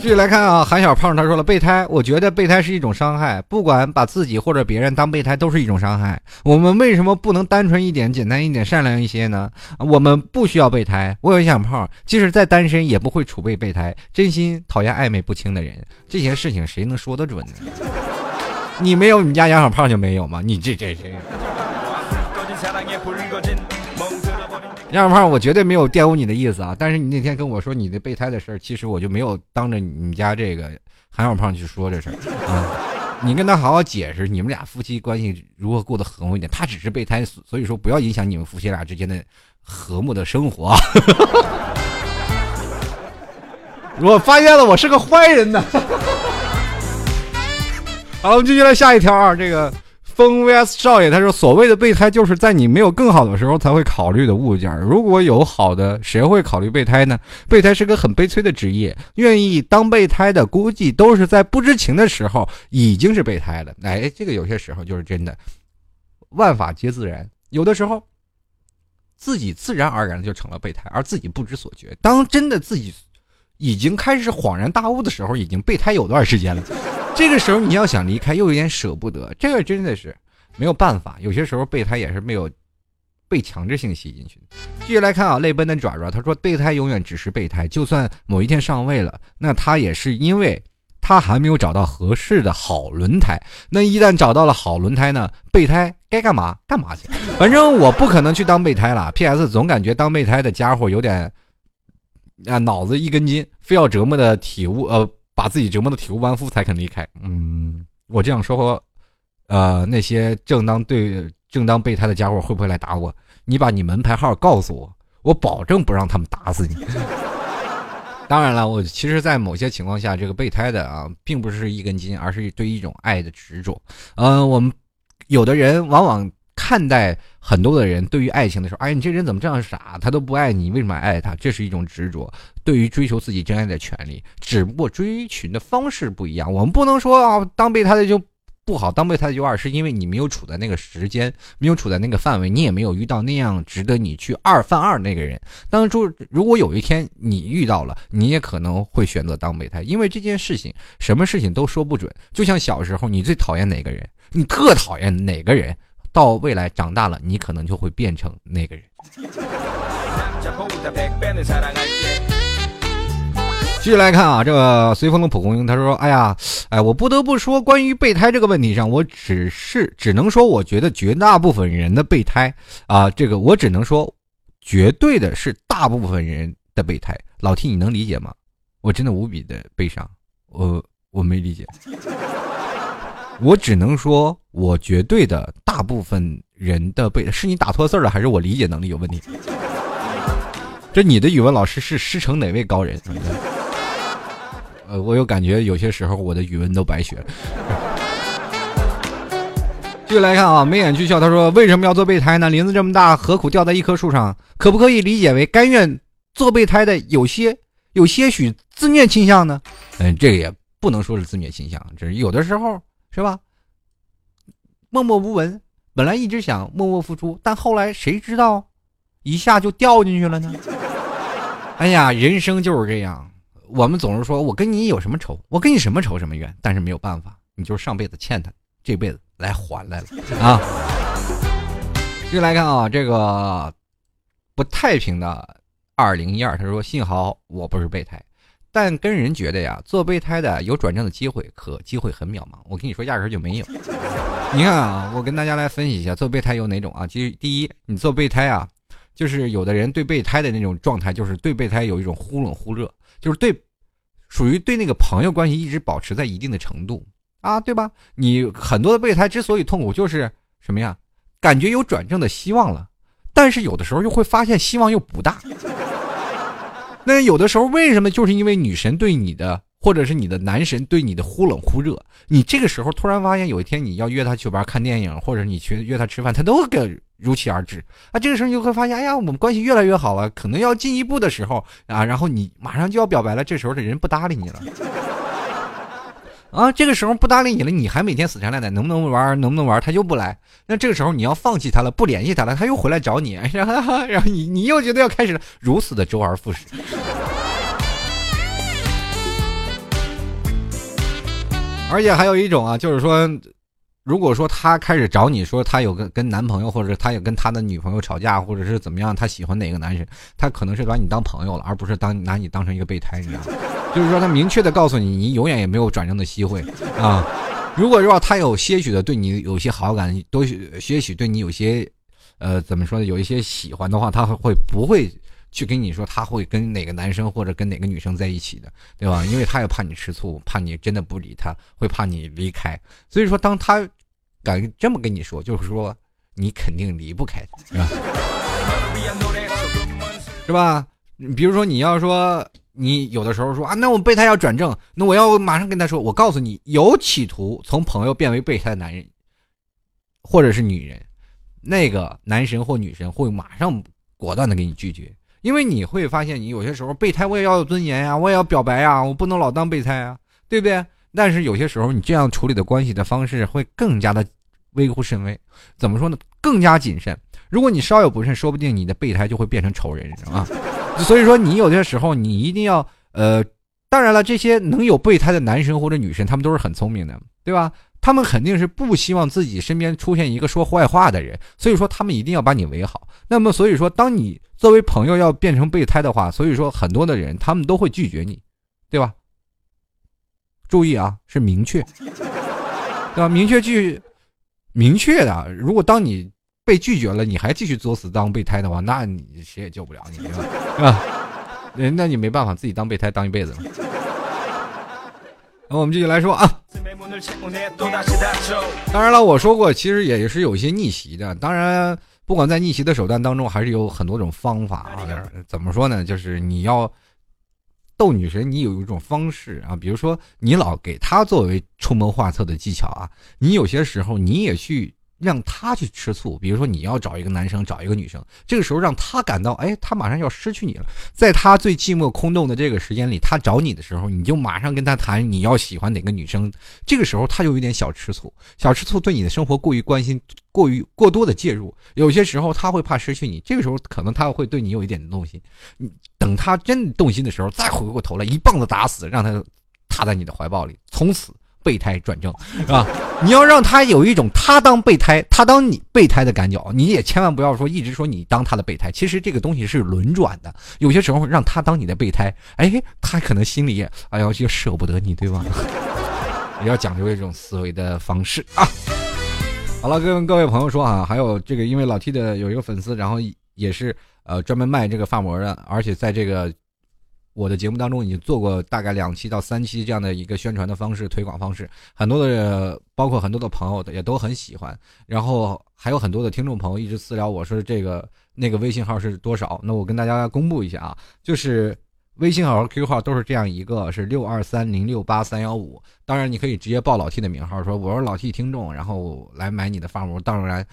继续来看啊，韩小胖他说了，备胎，我觉得备胎是一种伤害，不管把自己或者别人当备胎都是一种伤害。我们为什么不能单纯一点、简单一点、善良一些呢？我们不需要备胎。我有小胖，即使再单身，也不会储备备胎。真心讨厌暧昧不清的人，这些事情谁能说得准呢？(laughs) 你没有，你家杨小胖就没有吗？你这这这。杨小胖，我绝对没有玷污你的意思啊！但是你那天跟我说你的备胎的事儿，其实我就没有当着你们家这个韩小胖去说这事儿啊。(laughs) 你跟他好好解释，你们俩夫妻关系如何过得和睦一点。他只是备胎，所以说不要影响你们夫妻俩之间的和睦的生活。(laughs) 我发现了，我是个坏人呢。(laughs) 好，我们继续来下一条啊，这个。风 vs 少爷，他说：“所谓的备胎，就是在你没有更好的时候才会考虑的物件。如果有好的，谁会考虑备胎呢？备胎是个很悲催的职业，愿意当备胎的，估计都是在不知情的时候已经是备胎了。哎，这个有些时候就是真的，万法皆自然。有的时候，自己自然而然就成了备胎，而自己不知所觉。当真的自己已经开始恍然大悟的时候，已经备胎有段时间了。”这个时候你要想离开，又有点舍不得，这个真的是没有办法。有些时候备胎也是没有被强制性吸进去的。继续来看啊，泪奔的爪爪，他说备胎永远只是备胎，就算某一天上位了，那他也是因为他还没有找到合适的好轮胎。那一旦找到了好轮胎呢，备胎该干嘛干嘛去。反正我不可能去当备胎了。P.S. 总感觉当备胎的家伙有点啊脑子一根筋，非要折磨的体悟呃。把自己折磨的体无完肤才肯离开。嗯，我这样说，呃，那些正当对正当备胎的家伙会不会来打我？你把你门牌号告诉我，我保证不让他们打死你。当然了，我其实，在某些情况下，这个备胎的啊，并不是一根筋，而是对一种爱的执着。嗯，我们有的人往往看待很多的人对于爱情的时候，哎，你这人怎么这样傻？他都不爱你，为什么爱他？这是一种执着，对于追求自己真爱的权利。只不过追寻的方式不一样。我们不能说啊，当备胎的就。不好当备胎的就二，是因为你没有处在那个时间，没有处在那个范围，你也没有遇到那样值得你去二犯二那个人。当初如果有一天你遇到了，你也可能会选择当备胎，因为这件事情，什么事情都说不准。就像小时候你最讨厌哪个人，你特讨厌哪个人，到未来长大了，你可能就会变成那个人。继续来看啊，这个随风的蒲公英他说：“哎呀，哎，我不得不说，关于备胎这个问题上，我只是只能说，我觉得绝大部分人的备胎啊，这个我只能说，绝对的是大部分人的备胎。老 T，你能理解吗？我真的无比的悲伤，我我没理解。我只能说，我绝对的大部分人的备是你打错字了，还是我理解能力有问题？这你的语文老师是师承哪位高人？”呃，我有感觉，有些时候我的语文都白学了。继续来看啊，眉眼俱笑，他说：“为什么要做备胎呢？林子这么大，何苦吊在一棵树上？可不可以理解为甘愿做备胎的有些有些许自虐倾向呢？”嗯，这个也不能说是自虐倾向，这是有的时候是吧？默默无闻，本来一直想默默付出，但后来谁知道一下就掉进去了呢？哎呀，人生就是这样。我们总是说，我跟你有什么仇？我跟你什么仇什么怨？但是没有办法，你就是上辈子欠他，这辈子来还来了啊！继续来看啊，这个不太平的二零一二，他说：“幸好我不是备胎，但跟人觉得呀，做备胎的有转正的机会，可机会很渺茫。我跟你说，压根就没有。(laughs) 你看啊，我跟大家来分析一下，做备胎有哪种啊？其实第一，你做备胎啊，就是有的人对备胎的那种状态，就是对备胎有一种忽冷忽热。”就是对，属于对那个朋友关系一直保持在一定的程度啊，对吧？你很多的备胎之所以痛苦，就是什么呀？感觉有转正的希望了，但是有的时候又会发现希望又不大。那有的时候为什么？就是因为女神对你的。或者是你的男神对你的忽冷忽热，你这个时候突然发现有一天你要约他去玩看电影，或者你去约他吃饭，他都给如期而至啊。这个时候你就会发现，哎呀，我们关系越来越好了，可能要进一步的时候啊，然后你马上就要表白了，这时候的人不搭理你了啊。这个时候不搭理你了，你还每天死缠烂打，能不能玩？能不能玩？他又不来，那这个时候你要放弃他了，不联系他了，他又回来找你，(laughs) 然后然后你你又觉得要开始了，如此的周而复始。(laughs) 而且还有一种啊，就是说，如果说他开始找你说他有跟跟男朋友，或者他有跟他的女朋友吵架，或者是怎么样，他喜欢哪个男生，他可能是把你当朋友了，而不是当拿你当成一个备胎，你知道吗？就是说他明确的告诉你，你永远也没有转正的机会啊。如果说他有些许的对你有些好感，都些许对你有些，呃，怎么说呢？有一些喜欢的话，他会不会？去跟你说他会跟哪个男生或者跟哪个女生在一起的，对吧？因为他也怕你吃醋，怕你真的不理他，会怕你离开。所以说，当他敢这么跟你说，就是说你肯定离不开，是吧？是吧？比如说你要说你有的时候说啊，那我备胎要转正，那我要马上跟他说，我告诉你，有企图从朋友变为备胎的男人，或者是女人，那个男神或女神会马上果断的给你拒绝。因为你会发现，你有些时候备胎我也要有尊严呀，我也要表白呀，我不能老当备胎啊，对不对？但是有些时候你这样处理的关系的方式会更加的微乎甚微，怎么说呢？更加谨慎。如果你稍有不慎，说不定你的备胎就会变成仇人，是吧？所以说，你有些时候你一定要呃，当然了，这些能有备胎的男生或者女生，他们都是很聪明的，对吧？他们肯定是不希望自己身边出现一个说坏话的人，所以说他们一定要把你围好。那么，所以说，当你作为朋友要变成备胎的话，所以说很多的人他们都会拒绝你，对吧？注意啊，是明确，对吧？明确拒，明确的。如果当你被拒绝了，你还继续作死当备胎的话，那你谁也救不了你，是吧？那 (laughs) 那你没办法，自己当备胎当一辈子了。那我们继续来说啊。当然了，我说过，其实也是有一些逆袭的。当然，不管在逆袭的手段当中，还是有很多种方法啊。怎么说呢？就是你要逗女神，你有一种方式啊，比如说你老给她作为出谋划策的技巧啊，你有些时候你也去。让他去吃醋，比如说你要找一个男生，找一个女生，这个时候让他感到，哎，他马上要失去你了，在他最寂寞空洞的这个时间里，他找你的时候，你就马上跟他谈你要喜欢哪个女生，这个时候他就有点小吃醋，小吃醋对你的生活过于关心，过于过多的介入，有些时候他会怕失去你，这个时候可能他会对你有一点动心，等他真动心的时候，再回过头来一棒子打死，让他踏在你的怀抱里，从此。备胎转正，是吧？(laughs) 你要让他有一种他当备胎，他当你备胎的感觉，你也千万不要说一直说你当他的备胎。其实这个东西是轮转的，有些时候让他当你的备胎，哎，他可能心里哎呀就舍不得你，对吧？也 (laughs) 要讲究一种思维的方式啊。好了，跟各位朋友说啊，还有这个，因为老 T 的有一个粉丝，然后也是呃专门卖这个发膜的，而且在这个。我的节目当中已经做过大概两期到三期这样的一个宣传的方式、推广方式，很多的包括很多的朋友也都很喜欢。然后还有很多的听众朋友一直私聊我说这个那个微信号是多少？那我跟大家公布一下啊，就是微信号和 QQ 号都是这样一个，是六二三零六八三幺五。当然你可以直接报老 T 的名号，说我是老 T 听众，然后来买你的发膜。当然。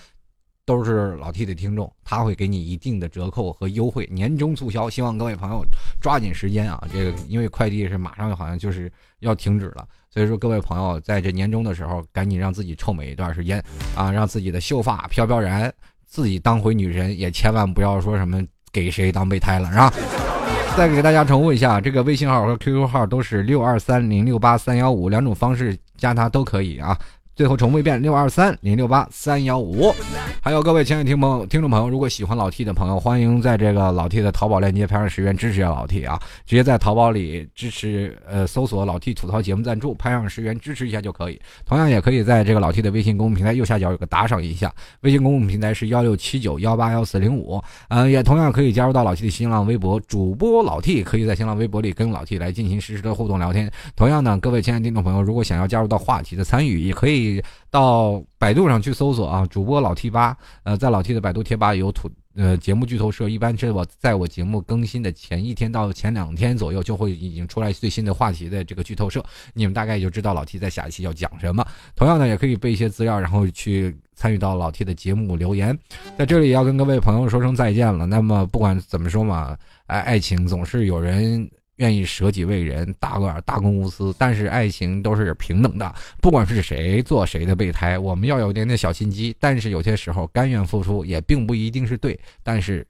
都是老 T 的听众，他会给你一定的折扣和优惠，年终促销，希望各位朋友抓紧时间啊！这个因为快递是马上好像就是要停止了，所以说各位朋友在这年终的时候，赶紧让自己臭美一段时间啊，让自己的秀发飘飘然，自己当回女神，也千万不要说什么给谁当备胎了，是吧？(laughs) 再给大家重复一下，这个微信号和 QQ 号都是六二三零六八三幺五两种方式加他都可以啊。最后重复一遍：六二三零六八三幺五。还有各位亲爱的听朋友听众朋友，如果喜欢老 T 的朋友，欢迎在这个老 T 的淘宝链接拍上十元支持一下老 T 啊！直接在淘宝里支持，呃，搜索老 T 吐槽节目赞助，拍上十元支持一下就可以。同样也可以在这个老 T 的微信公众平台右下角有个打赏一下，微信公众平台是幺六七九幺八幺四零五。嗯，也同样可以加入到老 T 的新浪微博主播老 T，可以在新浪微博里跟老 T 来进行实时的互动聊天。同样呢，各位亲爱的听众朋友，如果想要加入到话题的参与，也可以。到百度上去搜索啊，主播老 T 八，呃，在老 T 的百度贴吧有土呃节目剧透社，一般是我在我节目更新的前一天到前两天左右就会已经出来最新的话题的这个剧透社，你们大概也就知道老 T 在下一期要讲什么。同样呢，也可以备一些资料，然后去参与到老 T 的节目留言。在这里要跟各位朋友说声再见了。那么不管怎么说嘛，爱，爱情总是有人。愿意舍己为人，大个大公无私，但是爱情都是平等的，不管是谁做谁的备胎，我们要有点点小心机。但是有些时候，甘愿付出也并不一定是对。但是，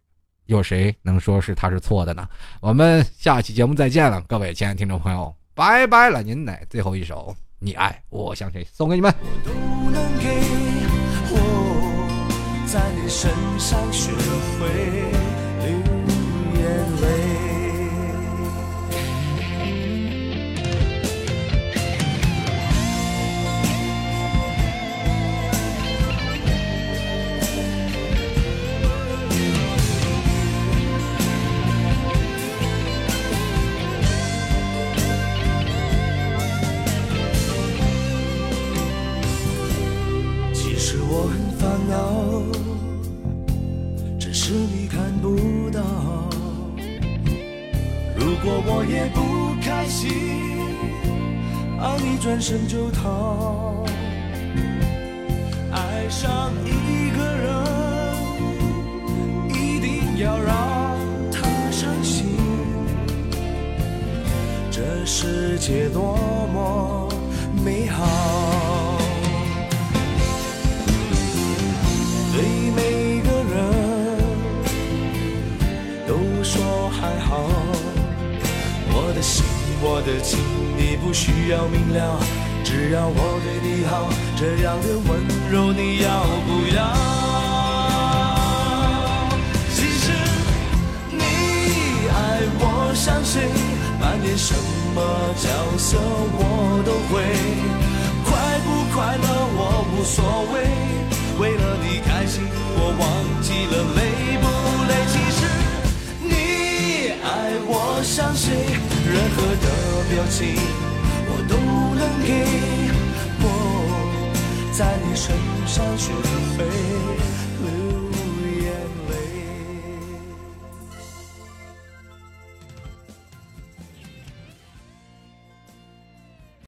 有谁能说是他是错的呢？我们下期节目再见了，各位亲爱的听众朋友，拜拜了！您乃最后一首，你爱我像谁？送给你们。我都能给我在你身上学会